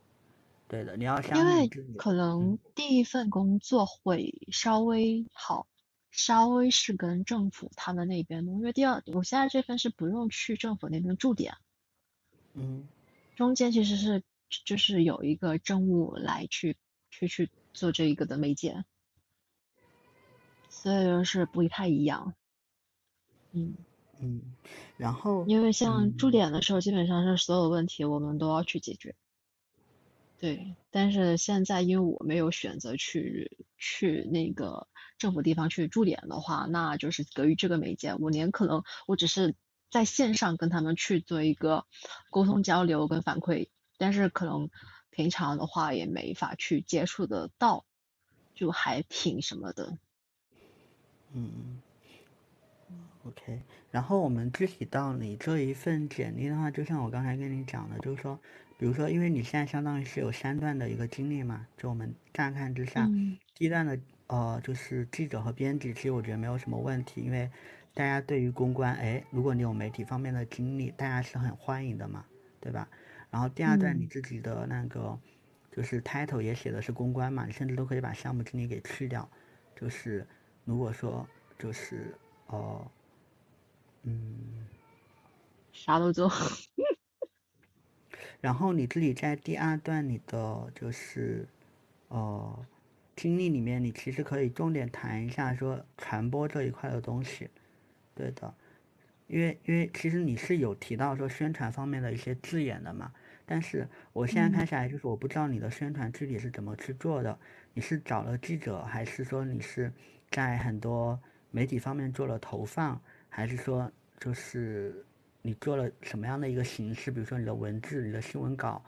对的，你要相因为可能第一份工作会稍微好，稍微是跟政府他们那边因为第二，我现在这份是不用去政府那边驻点，嗯，中间其实是就是有一个政务来去去去做这一个的媒介，所以就是不太一样，嗯嗯，然后因为像驻点的时候，基本上是所有问题我们都要去解决。对，但是现在因为我没有选择去去那个政府地方去驻点的话，那就是隔于这个媒介，我连可能我只是在线上跟他们去做一个沟通交流跟反馈，但是可能平常的话也没法去接触得到，就还挺什么的。嗯，OK，然后我们具体到你这一份简历的话，就像我刚才跟你讲的，就是说。比如说，因为你现在相当于是有三段的一个经历嘛，就我们乍看之下，第一段的呃就是记者和编辑，其实我觉得没有什么问题，因为大家对于公关，哎，如果你有媒体方面的经历，大家是很欢迎的嘛，对吧？然后第二段你自己的那个就是 title 也写的是公关嘛，你甚至都可以把项目经理给去掉，就是如果说就是呃嗯，啥都做。然后你自己在第二段你的就是，呃，经历里面，你其实可以重点谈一下说传播这一块的东西，对的，因为因为其实你是有提到说宣传方面的一些字眼的嘛，但是我现在看下来就是我不知道你的宣传具体是怎么去做的，你是找了记者，还是说你是在很多媒体方面做了投放，还是说就是。你做了什么样的一个形式？比如说你的文字、你的新闻稿，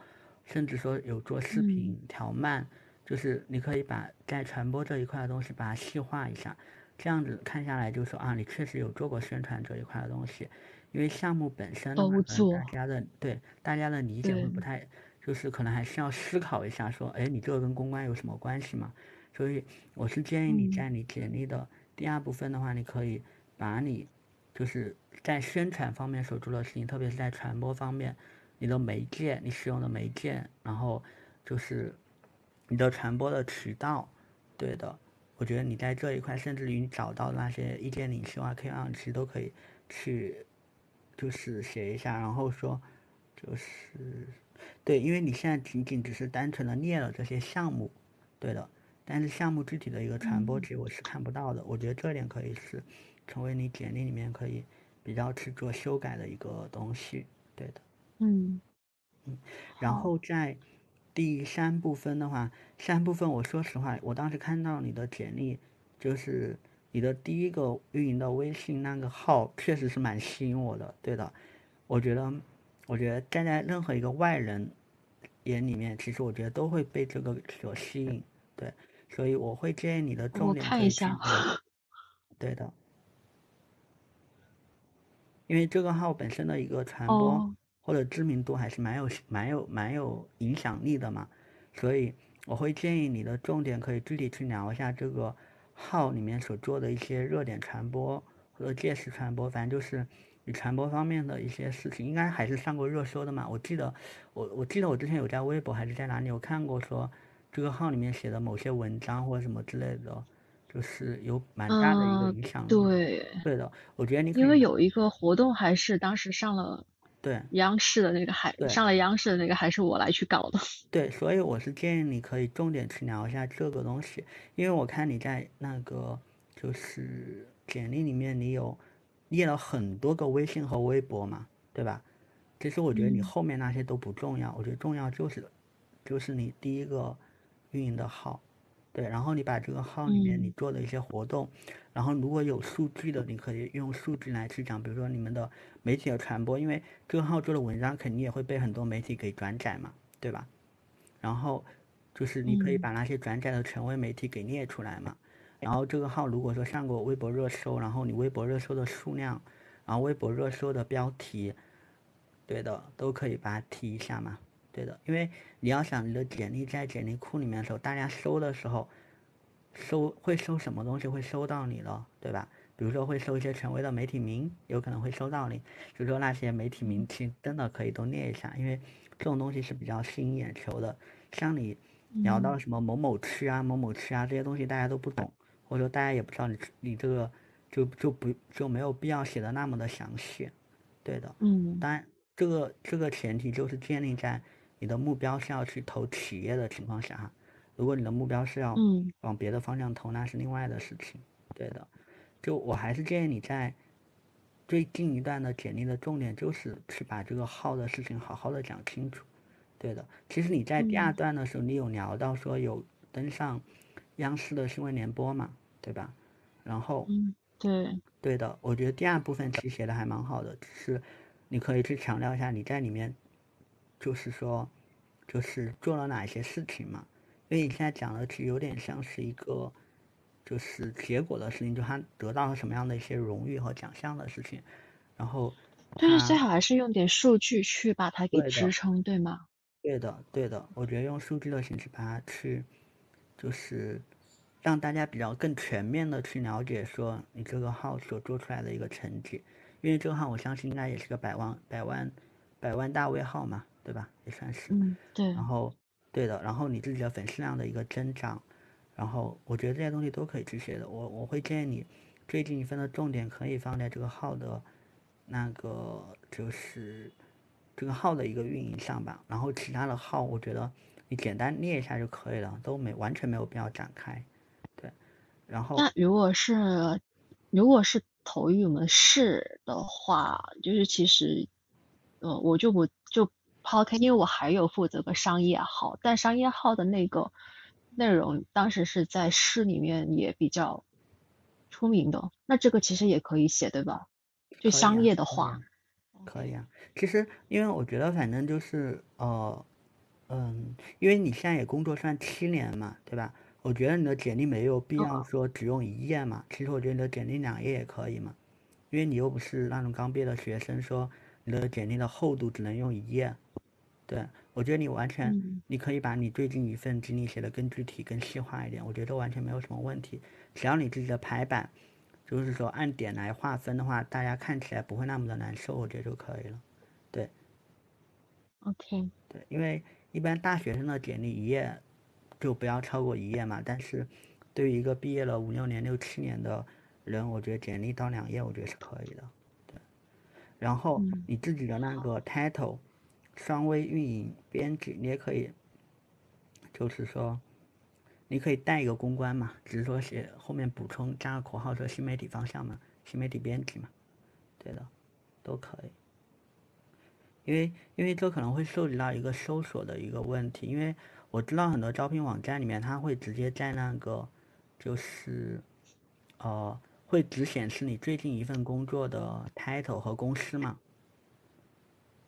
甚至说有做视频调慢，就是你可以把在传播这一块的东西把它细化一下，这样子看下来就说啊，你确实有做过宣传这一块的东西。因为项目本身的话，大家的对大家的理解会不太，就是可能还是要思考一下，说哎，你这个跟公关有什么关系嘛？所以我是建议你在你简历的第二部分的话，你可以把你。就是在宣传方面所做的事情，特别是在传播方面，你的媒介，你使用的媒介，然后就是你的传播的渠道，对的，我觉得你在这一块，甚至于你找到那些意见领袖啊、KOL，其实都可以去，就是写一下，然后说，就是对，因为你现在仅仅只是单纯的列了这些项目，对的，但是项目具体的一个传播，其实我是看不到的，我觉得这点可以是。成为你简历里面可以比较去做修改的一个东西，对的。嗯嗯，然后在第三部分的话，三部分我说实话，我当时看到你的简历，就是你的第一个运营的微信那个号，确实是蛮吸引我的，对的。我觉得，我觉得站在任何一个外人眼里面，其实我觉得都会被这个所吸引，对。所以我会建议你的重点看一下，对的。因为这个号本身的一个传播或者知名度还是蛮有蛮有蛮有影响力的嘛，所以我会建议你的重点可以具体去聊一下这个号里面所做的一些热点传播或者届时传播，反正就是你传播方面的一些事情，应该还是上过热搜的嘛。我记得我我记得我之前有在微博还是在哪里有看过说这个号里面写的某些文章或者什么之类的。就是有蛮大的一个影响力，对，对的，我觉得你因为有一个活动还是当时上了对央视的那个还上了央视的那个还是我来去搞的，对，所以我是建议你可以重点去聊一下这个东西，因为我看你在那个就是简历里面你有列了很多个微信和微博嘛，对吧？其实我觉得你后面那些都不重要，我觉得重要就是就是你第一个运营的号。对，然后你把这个号里面你做的一些活动，然后如果有数据的，你可以用数据来去讲，比如说你们的媒体的传播，因为这个号做的文章肯定也会被很多媒体给转载嘛，对吧？然后就是你可以把那些转载的权威媒体给列出来嘛。然后这个号如果说上过微博热搜，然后你微博热搜的数量，然后微博热搜的标题，对的，都可以把它提一下嘛。对的，因为你要想你的简历在简历库里面的时候，大家搜的时候，搜会搜什么东西会搜到你了，对吧？比如说会搜一些权威的媒体名，有可能会搜到你。就说那些媒体名气真的可以都列一下，因为这种东西是比较吸引眼球的。像你聊到什么某某区啊、某某区啊这些东西，大家都不懂，或者说大家也不知道你你这个就就不就没有必要写的那么的详细，对的。嗯。当然，这个这个前提就是建立在。你的目标是要去投企业的情况下哈，如果你的目标是要往别的方向投，那是另外的事情。对的，就我还是建议你在最近一段的简历的重点就是去把这个号的事情好好的讲清楚。对的，其实你在第二段的时候，你有聊到说有登上央视的新闻联播嘛，对吧？然后，对，对的，我觉得第二部分其实写的还蛮好的，只是你可以去强调一下你在里面。就是说，就是做了哪些事情嘛？因为你现在讲的其实有点像是一个，就是结果的事情，就他得到了什么样的一些荣誉和奖项的事情。然后，但是最好还是用点数据去把它给支撑，对吗？对的，对的。我觉得用数据的形式把它去，就是让大家比较更全面的去了解说你这个号所做出来的一个成绩。因为这个号我相信应该也是个百万、百万、百万大 V 号嘛。对吧？也算是，嗯，对。然后，对的。然后你自己的粉丝量的一个增长，然后我觉得这些东西都可以去写的。我我会建议你，最近一份的重点可以放在这个号的，那个就是这个号的一个运营上吧。然后其他的号，我觉得你简单列一下就可以了，都没完全没有必要展开。对。然后。那如果是如果是投语我们市的话，就是其实，呃，我就不就。抛开，因为我还有负责个商业号，但商业号的那个内容当时是在市里面也比较出名的，那这个其实也可以写，对吧？就商业的话，可以啊。其实，因为我觉得，反正就是呃，嗯，因为你现在也工作算七年嘛，对吧？我觉得你的简历没有必要说只用一页嘛。其实我觉得你的简历两页也可以嘛，因为你又不是那种刚毕业的学生，说你的简历的厚度只能用一页。对，我觉得你完全，你可以把你最近一份经历写的更具体、更细化一点，我觉得完全没有什么问题。只要你自己的排版，就是说按点来划分的话，大家看起来不会那么的难受，我觉得就可以了。对。OK。对，因为一般大学生的简历一页就不要超过一页嘛，但是对于一个毕业了五六年、六七年的人，我觉得简历到两页，我觉得是可以的。对。然后你自己的那个 title。双微运营编辑，你也可以，就是说，你可以带一个公关嘛，只是说写后面补充加个括号说新媒体方向嘛，新媒体编辑嘛，对的，都可以。因为因为这可能会涉及到一个搜索的一个问题，因为我知道很多招聘网站里面，它会直接在那个，就是，呃，会只显示你最近一份工作的 title 和公司嘛，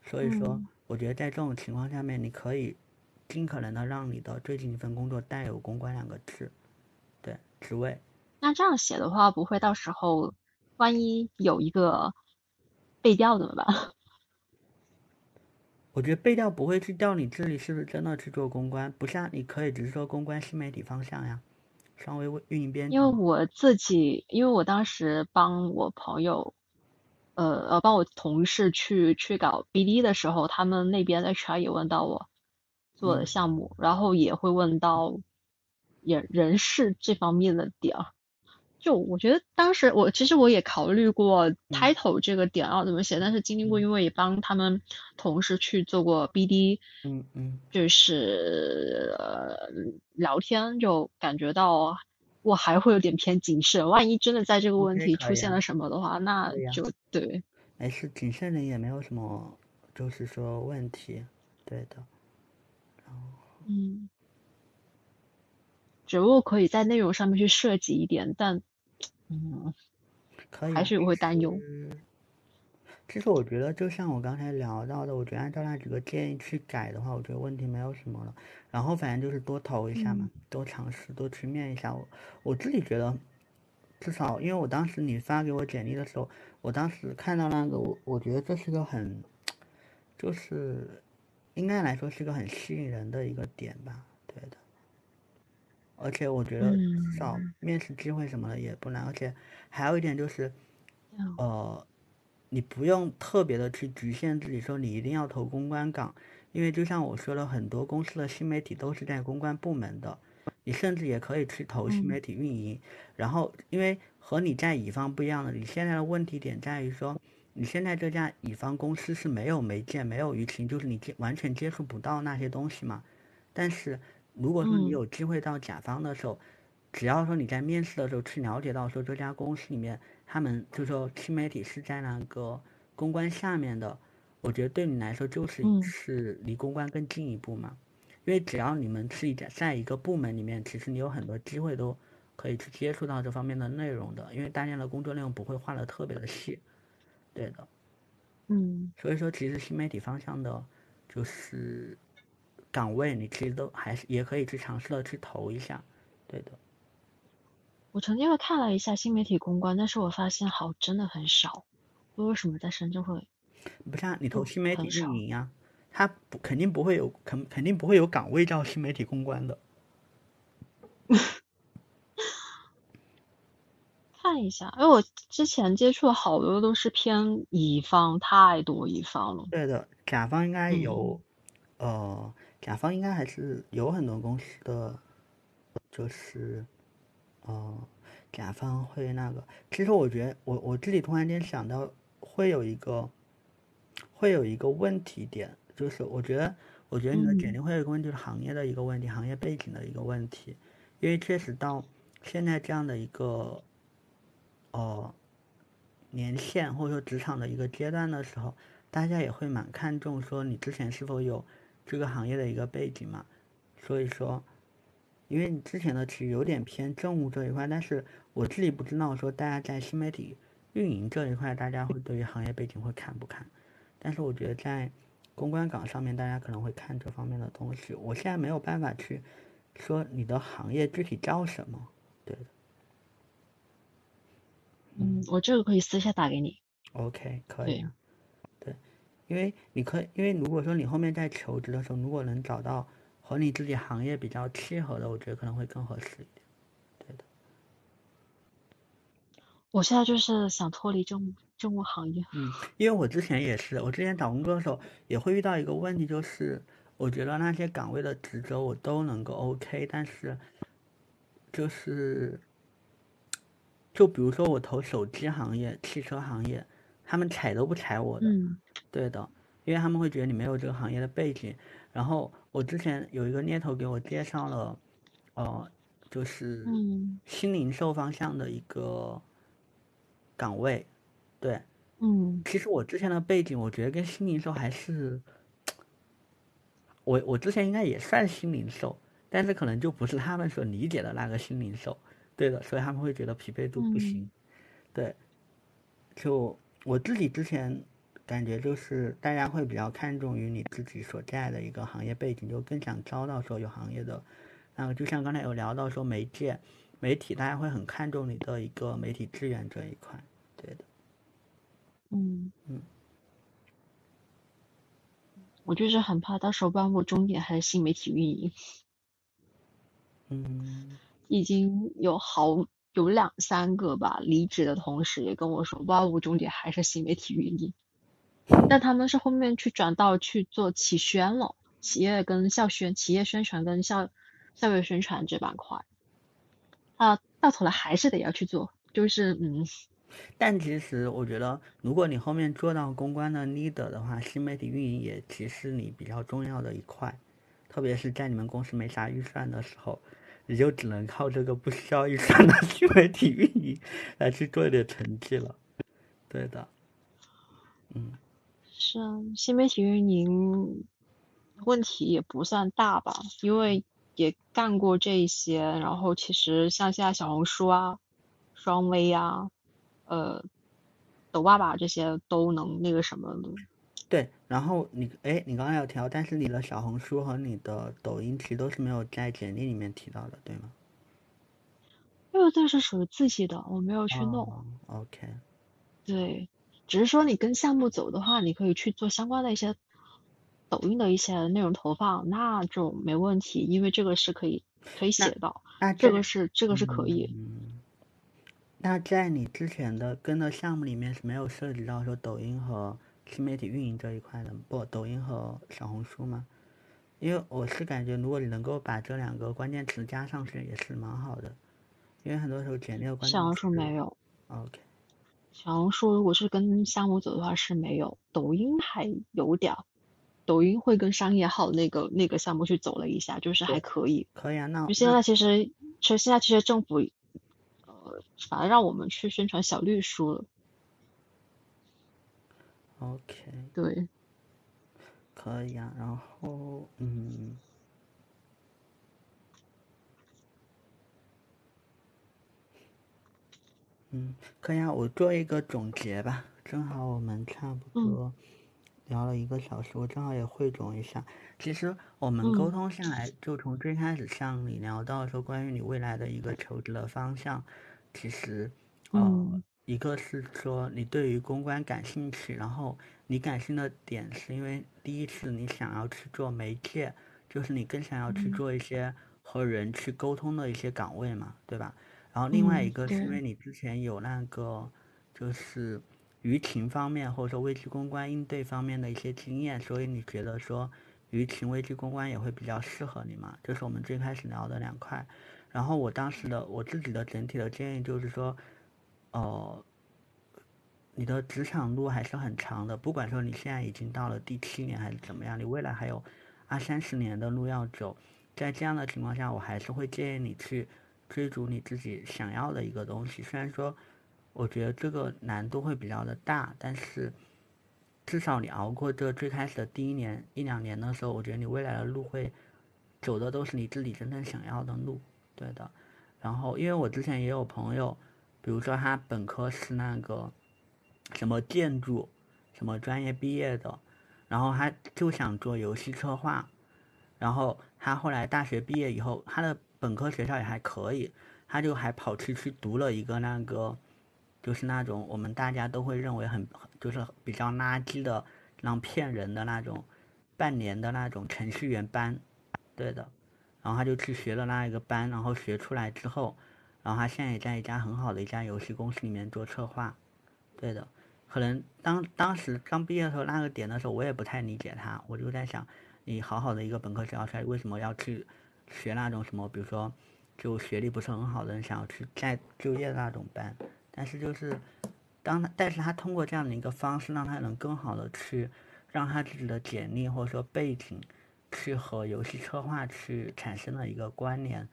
所以说。我觉得在这种情况下面，你可以尽可能的让你的最近一份工作带有“公关”两个字，对职位。那这样写的话，不会到时候万一有一个背调怎么办？我觉得背调不会去调你这里是不是真的去做公关，不像你可以只是说公关新媒体方向呀，稍微运营编。因为我自己，因为我当时帮我朋友。呃呃，帮我同事去去搞 BD 的时候，他们那边 HR 也问到我做的项目，然后也会问到也人事这方面的点。就我觉得当时我其实我也考虑过 title 这个点要怎么写，但是经历过，因为也帮他们同事去做过 BD，嗯嗯，就是呃聊天就感觉到。我还会有点偏谨慎，万一真的在这个问题出现了什么的话，那就对。没事，谨慎的也没有什么，就是说问题，对的。嗯，只不过可以在内容上面去设计一点，但嗯，可以还是会担忧。其实我觉得，就像我刚才聊到的，我觉得按照那几个建议去改的话，我觉得问题没有什么了。然后反正就是多投一下嘛，多尝试，多去面一下。我我自己觉得，至少因为我当时你发给我简历的时候，我当时看到那个，我我觉得这是个很，就是应该来说是个很吸引人的一个点吧，对的。而且我觉得至少面试机会什么的也不难，而且还有一点就是，呃。你不用特别的去局限自己，说你一定要投公关岗，因为就像我说了，很多公司的新媒体都是在公关部门的，你甚至也可以去投新媒体运营。然后，因为和你在乙方不一样的，你现在的问题点在于说，你现在这家乙方公司是没有媒介、没有舆情，就是你接完全接触不到那些东西嘛。但是如果说你有机会到甲方的时候，只要说你在面试的时候去了解到说这家公司里面。他们就说新媒体是在那个公关下面的，我觉得对你来说就是是离公关更进一步嘛，因为只要你们是在在一个部门里面，其实你有很多机会都可以去接触到这方面的内容的，因为大家的工作内容不会画的特别的细，对的，嗯，所以说其实新媒体方向的，就是岗位你其实都还是也可以去尝试的去投一下，对的。我曾经会看了一下新媒体公关，但是我发现好真的很少。为什么在深圳会？不像你投新媒体运营啊，他不肯定不会有肯肯定不会有岗位叫新媒体公关的。看一下，因为我之前接触的好多都是偏乙方，太多乙方了。对的，甲方应该有，呃，甲方应该还是有很多公司的，就是。哦，甲方会那个，其实我觉得我我自己突然间想到，会有一个，会有一个问题点，就是我觉得，我觉得你的简历会有一个问题，就是行业的一个问题，行业背景的一个问题，因为确实到现在这样的一个，呃，年限或者说职场的一个阶段的时候，大家也会蛮看重说你之前是否有这个行业的一个背景嘛，所以说。因为你之前的其实有点偏政务这一块，但是我自己不知道说大家在新媒体运营这一块，大家会对于行业背景会看不看？但是我觉得在公关岗上面，大家可能会看这方面的东西。我现在没有办法去说你的行业具体叫什么，对的。嗯，我这个可以私下打给你。OK，可以。对，因为你可以，因为如果说你后面在求职的时候，如果能找到。和你自己行业比较契合的，我觉得可能会更合适一点。对的。我现在就是想脱离政务政务行业。嗯，因为我之前也是，我之前找工作的时候也会遇到一个问题，就是我觉得那些岗位的职责我都能够 OK，但是就是就比如说我投手机行业、汽车行业，他们踩都不踩我的。嗯。对的，因为他们会觉得你没有这个行业的背景，然后。我之前有一个猎头给我介绍了，呃，就是新零售方向的一个岗位，对，嗯，其实我之前的背景，我觉得跟新零售还是，我我之前应该也算新零售，但是可能就不是他们所理解的那个新零售，对的，所以他们会觉得匹配度不行，对，就我自己之前。感觉就是大家会比较看重于你自己所在的一个行业背景，就更想招到说有行业的，那个就像刚才有聊到说媒介、媒体，大家会很看重你的一个媒体资源这一块，对的。嗯嗯，我就是很怕到时候万物终点还是新媒体运营。嗯，已经有好有两三个吧，离职的同时也跟我说万物终点还是新媒体运营。但他们是后面去转到去做企宣了，企业跟校宣、企业宣传跟校校园宣传这板块，啊，到头来还是得要去做，就是嗯。但其实我觉得，如果你后面做到公关的 leader 的话，新媒体运营也其实你比较重要的一块，特别是在你们公司没啥预算的时候，你就只能靠这个不需要预算的 新媒体运营来去做一点成绩了。对的，嗯。是啊，新媒体运营问题也不算大吧，因为也干过这些。然后其实像现在小红书啊、双微啊，呃，抖爸爸这些都能那个什么的。对，然后你哎，你刚刚有调，但是你的小红书和你的抖音其实都是没有在简历里面提到的，对吗？因为这是属于自己的，我没有去弄。OK。对，只是说你跟项目走的话，你可以去做相关的一些抖音的一些内容投放，那就没问题，因为这个是可以可以写到，那这个是这个是可以。嗯。那在你之前的跟的项目里面是没有涉及到说抖音和。新媒体运营这一块的不，抖音和小红书吗？因为我是感觉，如果你能够把这两个关键词加上去，也是蛮好的。因为很多时候简历的关键词。小红书没有。OK。小红书如果是跟项目走的话是没有，抖音还有点，抖音会跟商业号那个那个项目去走了一下，就是还可以。可以啊，那就现在其实，其实现在其实政府，呃，反而让我们去宣传小绿书了。OK，对，可以啊。然后，嗯，嗯，可以啊。我做一个总结吧。正好我们差不多聊了一个小时，我正好也汇总一下。其实我们沟通下来，就从最开始像你聊到说关于你未来的一个求职的方向，其实，嗯。一个是说你对于公关感兴趣，然后你感兴趣的点是因为第一次你想要去做媒介，就是你更想要去做一些和人去沟通的一些岗位嘛，对吧？然后另外一个是因为你之前有那个就是舆情方面或者说危机公关应对方面的一些经验，所以你觉得说舆情危机公关也会比较适合你嘛？就是我们最开始聊的两块。然后我当时的我自己的整体的建议就是说。哦，你的职场路还是很长的，不管说你现在已经到了第七年还是怎么样，你未来还有二三十年的路要走。在这样的情况下，我还是会建议你去追逐你自己想要的一个东西。虽然说我觉得这个难度会比较的大，但是至少你熬过这最开始的第一年一两年的时候，我觉得你未来的路会走的都是你自己真正想要的路，对的。然后，因为我之前也有朋友。比如说他本科是那个什么建筑什么专业毕业的，然后他就想做游戏策划，然后他后来大学毕业以后，他的本科学校也还可以，他就还跑去去读了一个那个，就是那种我们大家都会认为很就是比较垃圾的，让骗人的那种半年的那种程序员班，对的，然后他就去学了那一个班，然后学出来之后。然后他现在也在一家很好的一家游戏公司里面做策划，对的。可能当当时刚毕业的时候那个点的时候，我也不太理解他。我就在想，你好好的一个本科学校出来，为什么要去学那种什么，比如说就学历不是很好的人想要去再就业的那种班？但是就是当他，但是他通过这样的一个方式，让他能更好的去让他自己的简历或者说背景去和游戏策划去产生了一个关联，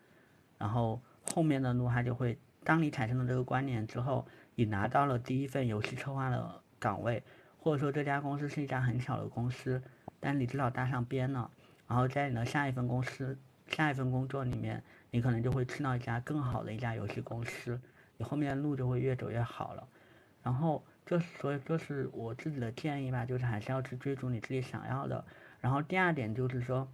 然后。后面的路，他就会，当你产生了这个关联之后，你拿到了第一份游戏策划的岗位，或者说这家公司是一家很小的公司，但你至少搭上边了，然后在你的下一份公司、下一份工作里面，你可能就会去到一家更好的一家游戏公司，你后面的路就会越走越好了。然后这所以这是我自己的建议吧，就是还是要去追逐你自己想要的。然后第二点就是说，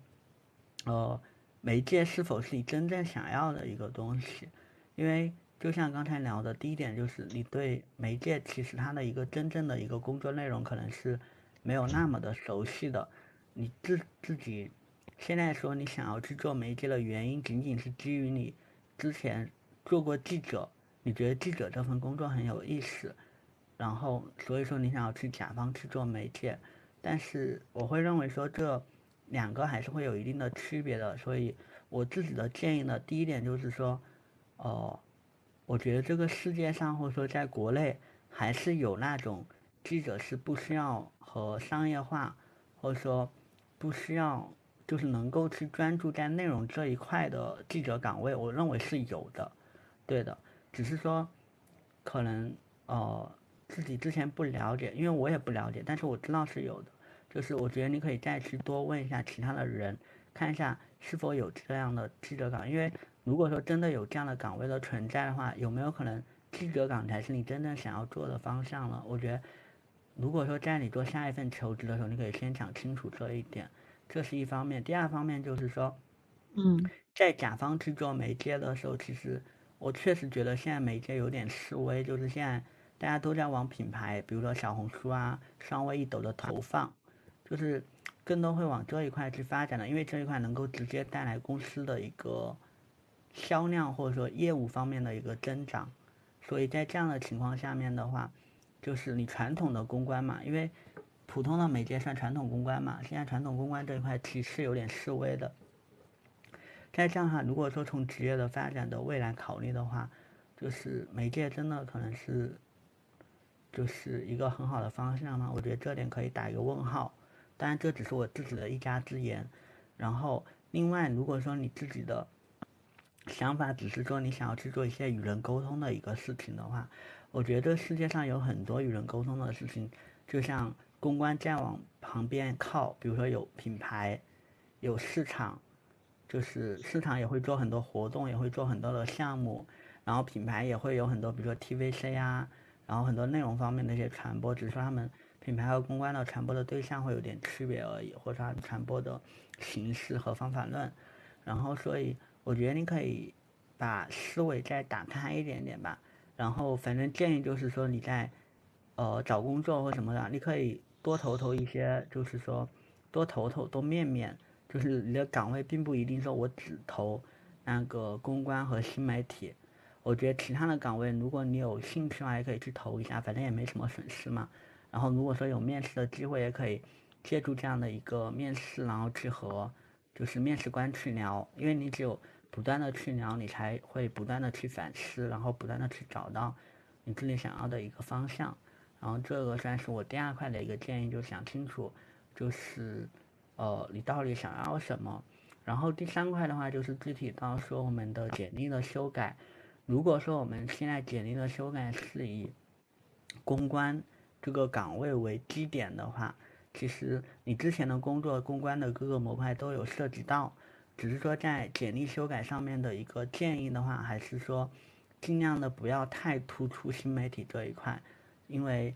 呃。媒介是否是你真正想要的一个东西？因为就像刚才聊的，第一点就是你对媒介其实它的一个真正的一个工作内容可能是没有那么的熟悉的。你自自己现在说你想要去做媒介的原因，仅仅是基于你之前做过记者，你觉得记者这份工作很有意思，然后所以说你想要去甲方去做媒介。但是我会认为说这。两个还是会有一定的区别的，所以我自己的建议呢，第一点就是说，哦，我觉得这个世界上或者说在国内还是有那种记者是不需要和商业化，或者说不需要就是能够去专注在内容这一块的记者岗位，我认为是有的，对的，只是说可能呃自己之前不了解，因为我也不了解，但是我知道是有的。就是我觉得你可以再去多问一下其他的人，看一下是否有这样的记者岗，因为如果说真的有这样的岗位的存在的话，有没有可能记者岗才是你真正想要做的方向了。我觉得，如果说在你做下一份求职的时候，你可以先讲清楚这一点，这是一方面。第二方面就是说，嗯，在甲方去做媒介的时候，其实我确实觉得现在媒介有点示威，就是现在大家都在往品牌，比如说小红书啊、商微、一抖的投放，就是更多会往这一块去发展的，因为这一块能够直接带来公司的一个销量或者说业务方面的一个增长。所以在这样的情况下面的话，就是你传统的公关嘛，因为普通的媒介算传统公关嘛，现在传统公关这一块其实有点示威的。在这样哈，如果说从职业的发展的未来考虑的话，就是媒介真的可能是，就是一个很好的方向吗？我觉得这点可以打一个问号。当然这只是我自己的一家之言。然后另外，如果说你自己的。想法只是说你想要去做一些与人沟通的一个事情的话，我觉得世界上有很多与人沟通的事情，就像公关再往旁边靠，比如说有品牌，有市场，就是市场也会做很多活动，也会做很多的项目，然后品牌也会有很多，比如说 TVC 啊，然后很多内容方面的一些传播，只是说他们品牌和公关的传播的对象会有点区别而已，或者它传播的形式和方法论，然后所以。我觉得你可以把思维再打开一点点吧，然后反正建议就是说你在呃找工作或什么的，你可以多投投一些，就是说多投投多面面，就是你的岗位并不一定说我只投那个公关和新媒体，我觉得其他的岗位如果你有兴趣的话也可以去投一下，反正也没什么损失嘛。然后如果说有面试的机会，也可以借助这样的一个面试，然后去和就是面试官去聊，因为你只有。不断的去聊，你才会不断的去反思，然后不断的去找到你自己想要的一个方向。然后这个算是我第二块的一个建议，就想清楚，就是呃你到底想要什么。然后第三块的话，就是具体到说我们的简历的修改。如果说我们现在简历的修改是以公关这个岗位为基点的话，其实你之前的工作公关的各个模块都有涉及到。只是说在简历修改上面的一个建议的话，还是说尽量的不要太突出新媒体这一块，因为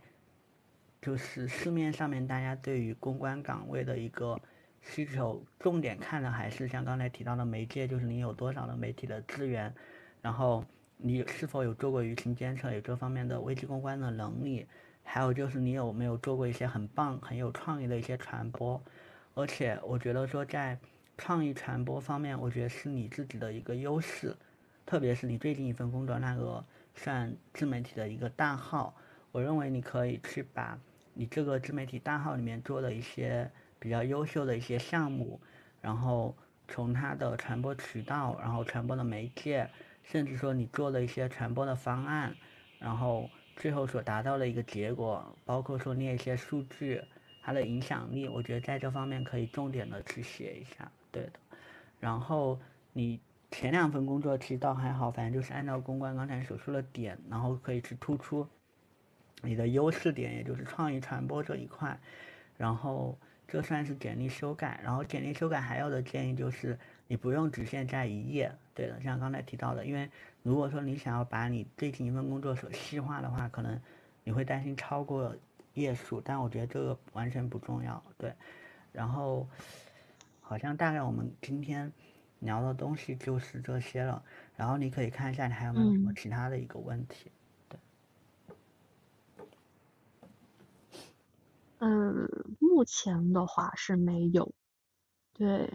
就是市面上面大家对于公关岗位的一个需求，重点看的还是像刚才提到的媒介，就是你有多少的媒体的资源，然后你是否有做过舆情监测，有这方面的危机公关的能力，还有就是你有没有做过一些很棒、很有创意的一些传播，而且我觉得说在。创意传播方面，我觉得是你自己的一个优势，特别是你最近一份工作那个算自媒体的一个大号，我认为你可以去把你这个自媒体大号里面做的一些比较优秀的一些项目，然后从它的传播渠道，然后传播的媒介，甚至说你做的一些传播的方案，然后最后所达到的一个结果，包括说列一些数据，它的影响力，我觉得在这方面可以重点的去写一下。对的，然后你前两份工作其实倒还好，反正就是按照公关刚才所说的点，然后可以去突出你的优势点，也就是创意传播这一块。然后这算是简历修改，然后简历修改还有的建议就是你不用只限在一页。对的，像刚才提到的，因为如果说你想要把你最近一份工作所细化的话，可能你会担心超过页数，但我觉得这个完全不重要。对，然后。好像大概我们今天聊的东西就是这些了，然后你可以看一下你还有没有什么其他的一个问题。对，嗯，目前的话是没有。对，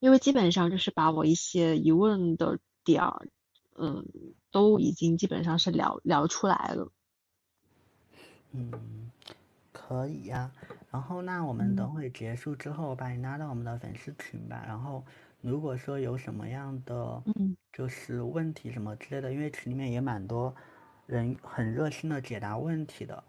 因为基本上就是把我一些疑问的点儿，嗯，都已经基本上是聊聊出来了。嗯。可以呀，然后那我们等会结束之后，把你拉到我们的粉丝群吧。然后如果说有什么样的，就是问题什么之类的，因为群里面也蛮多人很热心的解答问题的。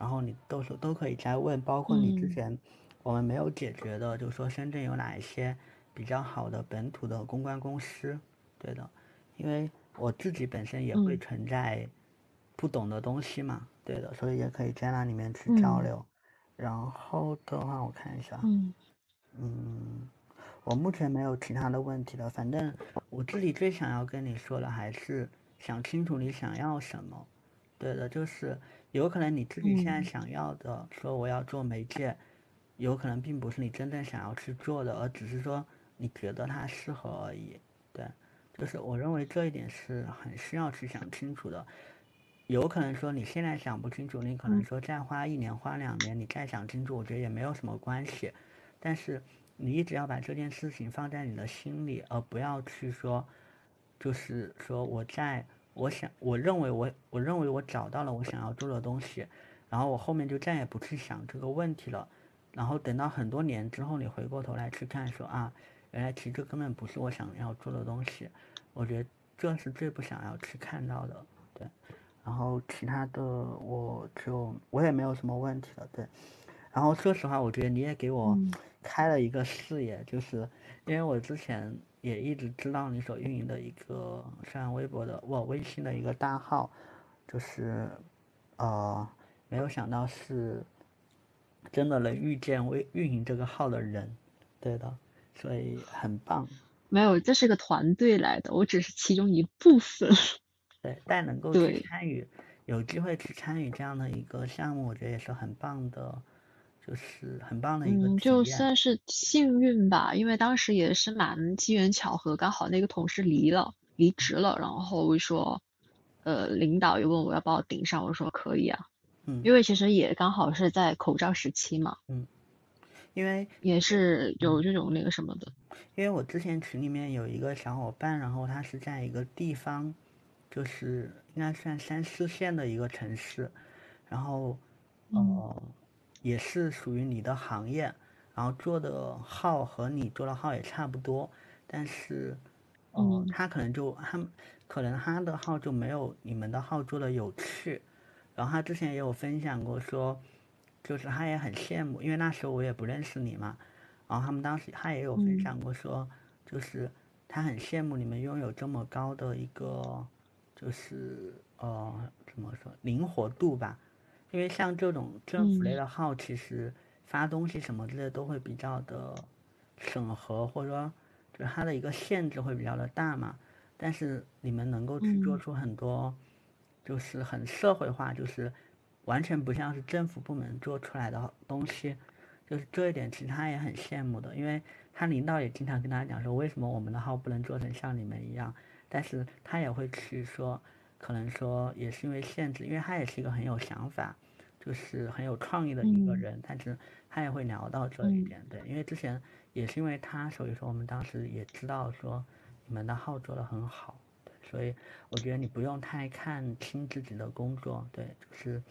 然后你都是都可以再问，包括你之前我们没有解决的，就是说深圳有哪一些比较好的本土的公关公司，对的，因为我自己本身也会存在不懂的东西嘛。对的，所以也可以在那里面去交流。然后的话，我看一下。嗯。嗯，我目前没有其他的问题了。反正我自己最想要跟你说的还是想清楚你想要什么。对的，就是有可能你自己现在想要的，说我要做媒介，有可能并不是你真正想要去做的，而只是说你觉得它适合而已。对，就是我认为这一点是很需要去想清楚的。有可能说你现在想不清楚，你可能说再花一年、花两年，你再想清楚，我觉得也没有什么关系。但是你一直要把这件事情放在你的心里，而不要去说，就是说我在我想，我认为我我认为我找到了我想要做的东西，然后我后面就再也不去想这个问题了。然后等到很多年之后，你回过头来去看，说啊，原来其实这根本不是我想要做的东西。我觉得这是最不想要去看到的，对。然后其他的我就我也没有什么问题了，对。然后说实话，我觉得你也给我开了一个视野，就是因为我之前也一直知道你所运营的一个像微博的我微信的一个大号，就是呃没有想到是真的能遇见微运营这个号的人，对的，所以很棒。没有，这是个团队来的，我只是其中一部分。对，但能够去参与，有机会去参与这样的一个项目，我觉得也是很棒的，就是很棒的一个嗯，就算是幸运吧，因为当时也是蛮机缘巧合，刚好那个同事离了，离职了，然后说，呃，领导又问我要不要顶上，我说可以啊，嗯，因为其实也刚好是在口罩时期嘛，嗯，因为也是有这种那个什么的，因为我之前群里面有一个小伙伴，然后他是在一个地方。就是应该算三四线的一个城市，然后，呃，也是属于你的行业，然后做的号和你做的号也差不多，但是，嗯，他可能就他可能他的号就没有你们的号做的有趣，然后他之前也有分享过说，就是他也很羡慕，因为那时候我也不认识你嘛，然后他们当时他也有分享过说，就是他很羡慕你们拥有这么高的一个。就是呃，怎么说灵活度吧？因为像这种政府类的号，其实发东西什么之类都会比较的审核，或者说就是它的一个限制会比较的大嘛。但是你们能够去做出很多，就是很社会化，就是完全不像是政府部门做出来的东西，就是这一点其实他也很羡慕的，因为他领导也经常跟他讲说，为什么我们的号不能做成像你们一样？但是他也会去说，可能说也是因为限制，因为他也是一个很有想法，就是很有创意的一个人。但是他也会聊到这一点，对，因为之前也是因为他，所以说我们当时也知道说你们的号做的很好，所以我觉得你不用太看轻自己的工作，对，就是，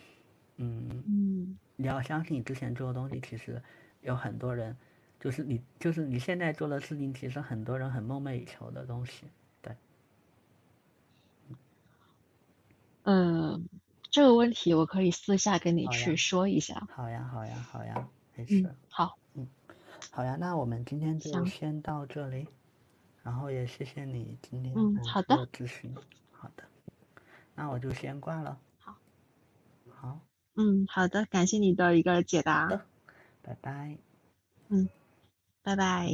嗯嗯，你要相信你之前做的东西，其实有很多人，就是你就是你现在做的事情，其实很多人很梦寐以求的东西。嗯，这个问题我可以私下跟你去说一下。好呀，好呀，好呀，没事。好，嗯，好呀，那我们今天就先到这里，然后也谢谢你今天的咨询。好的，那我就先挂了。好，好，嗯，好的，感谢你的一个解答。拜拜。嗯，拜拜。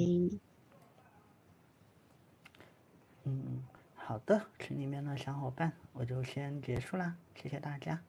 嗯。好的，群里面的小伙伴，我就先结束啦，谢谢大家。